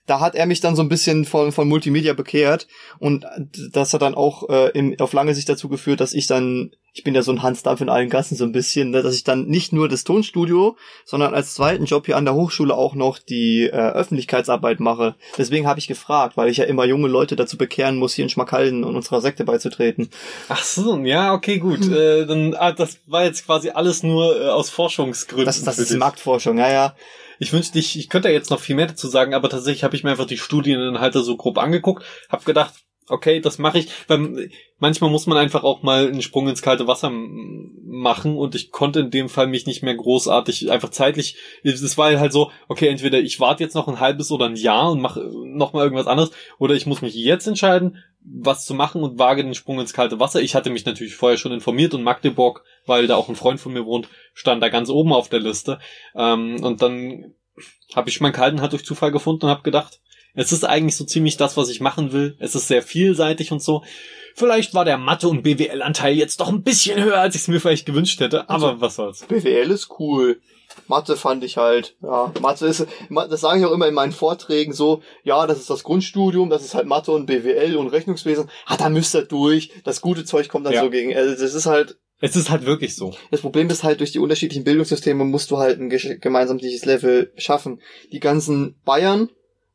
Speaker 2: da hat er mich dann so ein bisschen von, von Multimedia bekehrt und das hat dann auch äh, im, auf lange Sicht dazu geführt, dass ich dann, ich bin ja so ein Hans Dampf in allen Gassen so ein bisschen, ne, dass ich dann nicht nur das Tonstudio, sondern als zweiten Job hier an der Hochschule auch noch die äh, Öffentlichkeitsarbeit mache. Deswegen habe ich gefragt, weil ich ja immer junge Leute dazu bekehren muss, hier in Schmackhalden und unserer Sekte beizutreten.
Speaker 3: Ach so, ja, okay, gut.
Speaker 2: Hm.
Speaker 3: äh, dann, ah, das war jetzt quasi alles nur äh, aus Forschungsgründen.
Speaker 2: Das, das ist
Speaker 3: dich.
Speaker 2: Marktforschung, ja, ja.
Speaker 3: Ich wünschte, ich, ich könnte jetzt noch viel mehr dazu sagen, aber tatsächlich habe ich mir einfach die Studieninhalte so grob angeguckt, habe gedacht, okay, das mache ich, weil manchmal muss man einfach auch mal einen Sprung ins kalte Wasser machen und ich konnte in dem Fall mich nicht mehr großartig einfach zeitlich, es war halt so, okay, entweder ich warte jetzt noch ein halbes oder ein Jahr und mache noch mal irgendwas anderes oder ich muss mich jetzt entscheiden, was zu machen und wage den Sprung ins kalte Wasser. Ich hatte mich natürlich vorher schon informiert und Magdeburg, weil da auch ein Freund von mir wohnt, stand da ganz oben auf der Liste. Ähm, und dann habe ich meinen kalten halt durch Zufall gefunden und habe gedacht, es ist eigentlich so ziemlich das, was ich machen will. Es ist sehr vielseitig und so. Vielleicht war der Mathe- und BWL-Anteil jetzt doch ein bisschen höher, als ich es mir vielleicht gewünscht hätte, aber was soll's.
Speaker 2: BWL ist cool. Mathe fand ich halt, ja, Mathe ist, das sage ich auch immer in meinen Vorträgen so, ja, das ist das Grundstudium, das ist halt Mathe und BWL und Rechnungswesen, ah, da müsst ihr durch, das gute Zeug kommt dann
Speaker 3: Ja.
Speaker 2: so gegen, also das ist halt,
Speaker 3: Es ist halt wirklich so.
Speaker 2: das Problem ist halt, durch die unterschiedlichen Bildungssysteme musst du halt ein gemeinschaftliches Level schaffen. Die ganzen Bayern,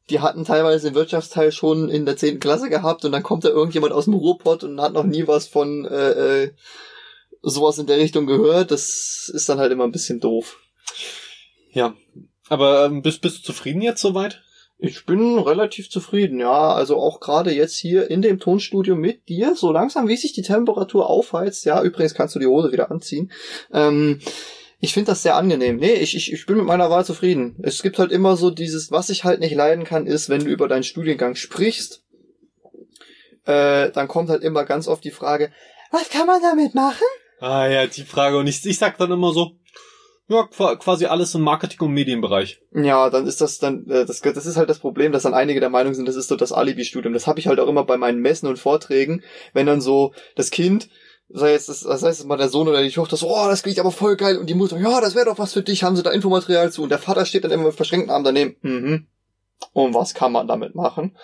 Speaker 2: die hatten teilweise den Wirtschaftsteil schon in der zehnten Klasse gehabt und dann kommt da irgendjemand aus dem Ruhrpott und hat noch nie was von äh, äh, sowas in der Richtung gehört. Das ist dann halt immer ein bisschen doof.
Speaker 3: Ja. Aber ähm, bist, bist du zufrieden jetzt soweit?
Speaker 2: Ich bin relativ zufrieden, ja. Also auch gerade jetzt hier in dem Tonstudio mit dir, so langsam, wie sich die Temperatur aufheizt. Ja, übrigens kannst du die Hose wieder anziehen. Ähm, ich finde das sehr angenehm. Nee, ich, ich, ich bin mit meiner Wahl zufrieden. Es gibt halt immer so dieses, was ich halt nicht leiden kann, ist, wenn du über deinen Studiengang sprichst, äh, dann kommt halt immer ganz oft die Frage, was kann man damit machen?
Speaker 3: Ah ja, die Frage. Und ich, ich sag dann immer so, ja, qua- quasi alles im Marketing- und Medienbereich.
Speaker 2: Ja, dann ist das dann, äh, das, das ist halt das Problem, dass dann einige der Meinung sind, das ist so das Alibi-Studium. Das habe ich halt auch immer bei meinen Messen und Vorträgen, wenn dann so das Kind, sei es das, heißt mal der Sohn oder die Tochter so, oh, das klingt aber voll geil und die Mutter, ja, das wäre doch was für dich, haben sie da Infomaterial zu und der Vater steht dann immer mit verschränkten Armen daneben. Mhm. Und was kann man damit machen?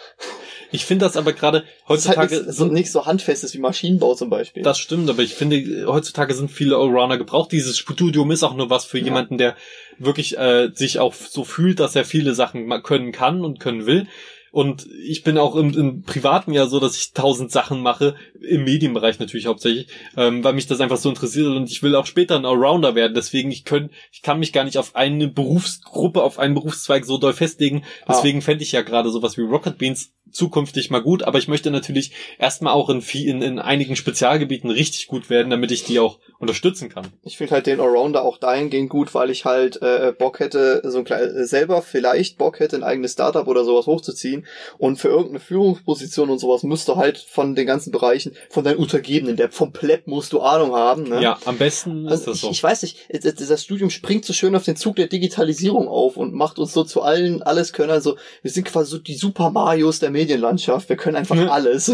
Speaker 3: Ich finde das aber gerade
Speaker 2: halt
Speaker 3: heutzutage
Speaker 2: nichts, so,
Speaker 3: sind
Speaker 2: nicht so handfestes wie Maschinenbau zum Beispiel.
Speaker 3: Das stimmt, aber ich finde, heutzutage sind viele Allrounder gebraucht. Dieses Studium ist auch nur was für
Speaker 2: Ja.
Speaker 3: jemanden, der wirklich äh, sich auch so fühlt, dass er viele Sachen können kann und können will. Und ich bin auch im, im privaten Jahr so, dass ich tausend Sachen mache, im Medienbereich natürlich hauptsächlich, ähm, weil mich das einfach so interessiert und ich will auch später ein Allrounder werden. Deswegen, ich, können, ich kann mich gar nicht auf eine Berufsgruppe, auf einen Berufszweig so doll festlegen.
Speaker 2: Ah.
Speaker 3: Deswegen fände ich ja gerade sowas wie Rocket Beans zukünftig mal gut, aber ich möchte natürlich erstmal auch in, in, in einigen Spezialgebieten richtig gut werden, damit ich die auch unterstützen kann.
Speaker 2: Ich finde halt den Allrounder auch dahingehend gut, weil ich halt äh, Bock hätte, so ein selber vielleicht Bock hätte, ein eigenes Startup oder sowas hochzuziehen. Und für irgendeine Führungsposition und sowas musst du halt von den ganzen Bereichen, von deinen Untergebenen, der vom Pleb musst du Ahnung haben. Ne?
Speaker 3: Ja, am besten ist
Speaker 2: Also
Speaker 3: das
Speaker 2: ich,
Speaker 3: so.
Speaker 2: ich weiß nicht, das das Studium springt so schön auf den Zug der Digitalisierung auf und macht uns so zu allen alles können. Also wir sind quasi so die Super Marios der Medienlandschaft. Wir können einfach alles.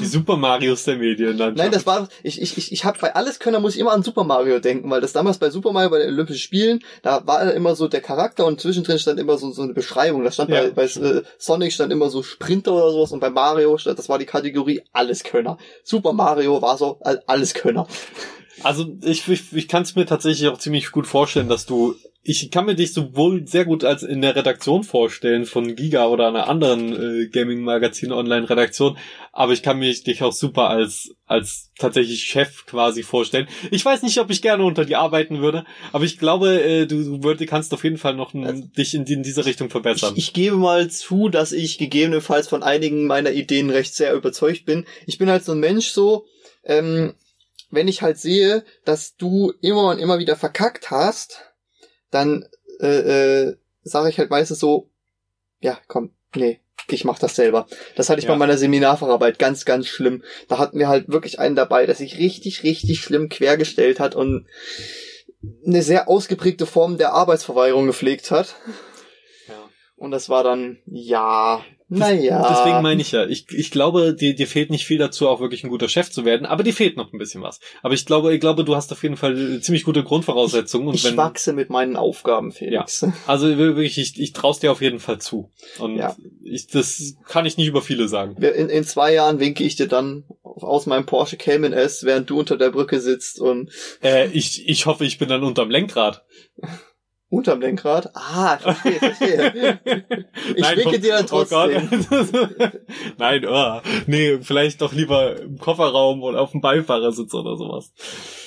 Speaker 3: Die Super Marios der Medienlandschaft.
Speaker 2: Nein, das war ich ich ich, ich habe bei alles können, da muss ich immer an Super Mario denken, weil das damals bei Super Mario bei den Olympischen Spielen, da war immer so der Charakter und zwischendrin stand immer so so eine Beschreibung. Da stand
Speaker 3: Ja.
Speaker 2: bei, bei äh, Sonic stand immer so Sprinter oder sowas und bei Mario stand, das war die Kategorie Alleskönner. Super Mario war so Alleskönner.
Speaker 3: Also ich, ich, ich kann es mir tatsächlich auch ziemlich gut vorstellen, dass du, ich kann mir dich sowohl sehr gut als in der Redaktion vorstellen von Giga oder einer anderen äh, Gaming-Magazin-Online-Redaktion, aber ich kann mir dich auch super als, als tatsächlich Chef quasi vorstellen. Ich weiß nicht, ob ich gerne unter dir arbeiten würde, aber ich glaube, äh, du, du würd- kannst auf jeden Fall noch n-
Speaker 2: Also-
Speaker 3: dich in, in diese Richtung verbessern.
Speaker 2: Ich, ich gebe mal zu, dass ich gegebenenfalls von einigen meiner Ideen recht sehr überzeugt bin. Ich bin halt so ein Mensch so, ähm, wenn ich halt sehe, dass du immer und immer wieder verkackt hast, dann äh, äh, sage ich halt meistens so, ja, komm, nee, ich mach das selber. Das hatte ich
Speaker 3: Ja.
Speaker 2: bei meiner Seminarfacharbeit ganz, ganz schlimm. Da hatten wir halt wirklich einen dabei, der sich richtig, richtig schlimm quergestellt hat und eine sehr ausgeprägte Form der Arbeitsverweigerung gepflegt hat.
Speaker 3: Ja.
Speaker 2: Und das war dann, ja, naja.
Speaker 3: Deswegen meine ich ja, ich, ich glaube, dir, dir fehlt nicht viel dazu, auch wirklich ein guter Chef zu werden, aber dir fehlt noch ein bisschen was. Aber ich glaube, ich glaube, du hast auf jeden Fall ziemlich gute Grundvoraussetzungen. Und
Speaker 2: ich
Speaker 3: wenn,
Speaker 2: wachse mit meinen Aufgaben, Felix.
Speaker 3: also wirklich, ich, ich traust dir auf jeden Fall zu. Und
Speaker 2: Ja.
Speaker 3: ich, das kann ich nicht über viele sagen.
Speaker 2: In, in zwei Jahren winke ich dir dann aus meinem Porsche Cayman S, während du unter der Brücke sitzt und
Speaker 3: Äh, ich, ich hoffe, ich bin dann unterm Lenkrad. [LAUGHS]
Speaker 2: unterm Lenkrad. Ah, verstehe, verstehe. [LAUGHS] Ich
Speaker 3: Nein,
Speaker 2: winke
Speaker 3: oh-
Speaker 2: dir dann
Speaker 3: oh
Speaker 2: trotzdem. [LAUGHS]
Speaker 3: Nein, oh. nee, vielleicht doch lieber im Kofferraum oder auf dem Beifahrersitz oder sowas.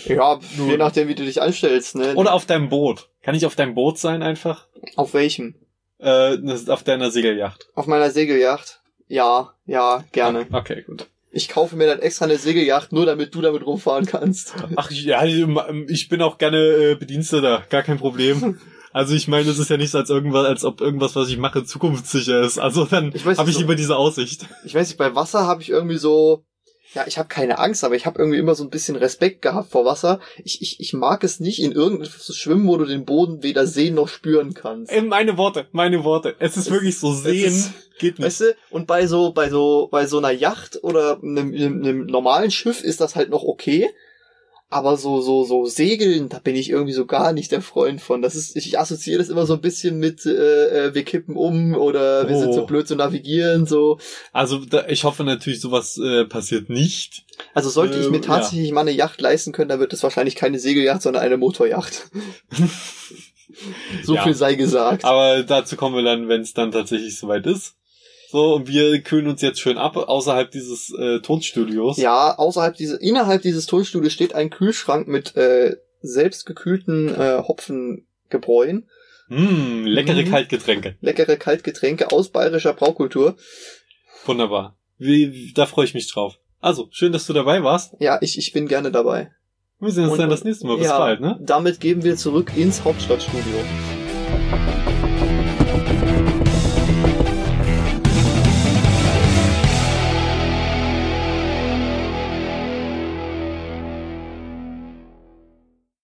Speaker 2: ja,
Speaker 3: Nun.
Speaker 2: je nachdem, wie du dich anstellst, ne?
Speaker 3: Oder auf deinem Boot. Kann ich auf deinem Boot sein einfach?
Speaker 2: Auf welchem?
Speaker 3: Äh, auf deiner Segelyacht.
Speaker 2: Auf meiner Segelyacht? Ja, ja, gerne.
Speaker 3: Okay, gut.
Speaker 2: Ich kaufe mir dann extra eine Segelyacht, nur damit du damit rumfahren kannst.
Speaker 3: Ach ja, ich bin auch gerne äh, Bediensteter, gar kein Problem. [LAUGHS] Also ich meine, es ist ja nicht so, als irgendwas, als ob irgendwas, was ich mache, zukunftssicher ist. Also dann habe ich
Speaker 2: so-
Speaker 3: lieber diese Aussicht.
Speaker 2: Ich weiß nicht, bei Wasser habe ich irgendwie so, ja, ich habe keine Angst, aber ich habe irgendwie immer so ein bisschen Respekt gehabt vor Wasser. Ich, ich, ich mag es nicht, in irgendetwas zu schwimmen, wo du den Boden weder sehen noch spüren kannst.
Speaker 3: Äh, meine Worte, meine Worte. Es ist
Speaker 2: Es-
Speaker 3: wirklich so sehen
Speaker 2: ist-
Speaker 3: geht nicht.
Speaker 2: Weißt du, und bei so, bei so, bei so einer Yacht oder einem, einem, einem normalen Schiff ist das halt noch okay. Aber so, so, so Segeln, da bin ich irgendwie so gar nicht der Freund von. Das ist, ich assoziiere das immer so ein bisschen mit, äh, äh, wir kippen um oder wir sind
Speaker 3: Oh.
Speaker 2: so blöd zu navigieren, so.
Speaker 3: Also da, ich hoffe natürlich, sowas äh, passiert nicht.
Speaker 2: Also sollte ich
Speaker 3: Ähm,
Speaker 2: mir tatsächlich mal eine Yacht leisten können, dann wird es wahrscheinlich keine Segelyacht, sondern eine Motoryacht. [LAUGHS] so
Speaker 3: Ja.
Speaker 2: viel sei gesagt.
Speaker 3: Aber dazu kommen wir dann, wenn es dann tatsächlich soweit ist. So, und wir kühlen uns jetzt schön ab außerhalb dieses äh, Tonstudios.
Speaker 2: Ja, außerhalb diese, innerhalb dieses Tonstudios steht ein Kühlschrank mit äh, selbstgekühlten äh, Hopfengebräuen,
Speaker 3: Mm, leckere
Speaker 2: Mhm.
Speaker 3: Kaltgetränke.
Speaker 2: leckere Kaltgetränke aus bayerischer Braukultur.
Speaker 3: Wunderbar. Wie, wie- da freue ich mich drauf. Also, schön, dass du dabei warst.
Speaker 2: Ja, ich, ich bin gerne dabei.
Speaker 3: Wir sehen uns
Speaker 2: Und-
Speaker 3: dann das nächste Mal. Bis
Speaker 2: ja,
Speaker 3: bald, ne?
Speaker 2: Damit gehen wir zurück ins Hauptstadtstudio.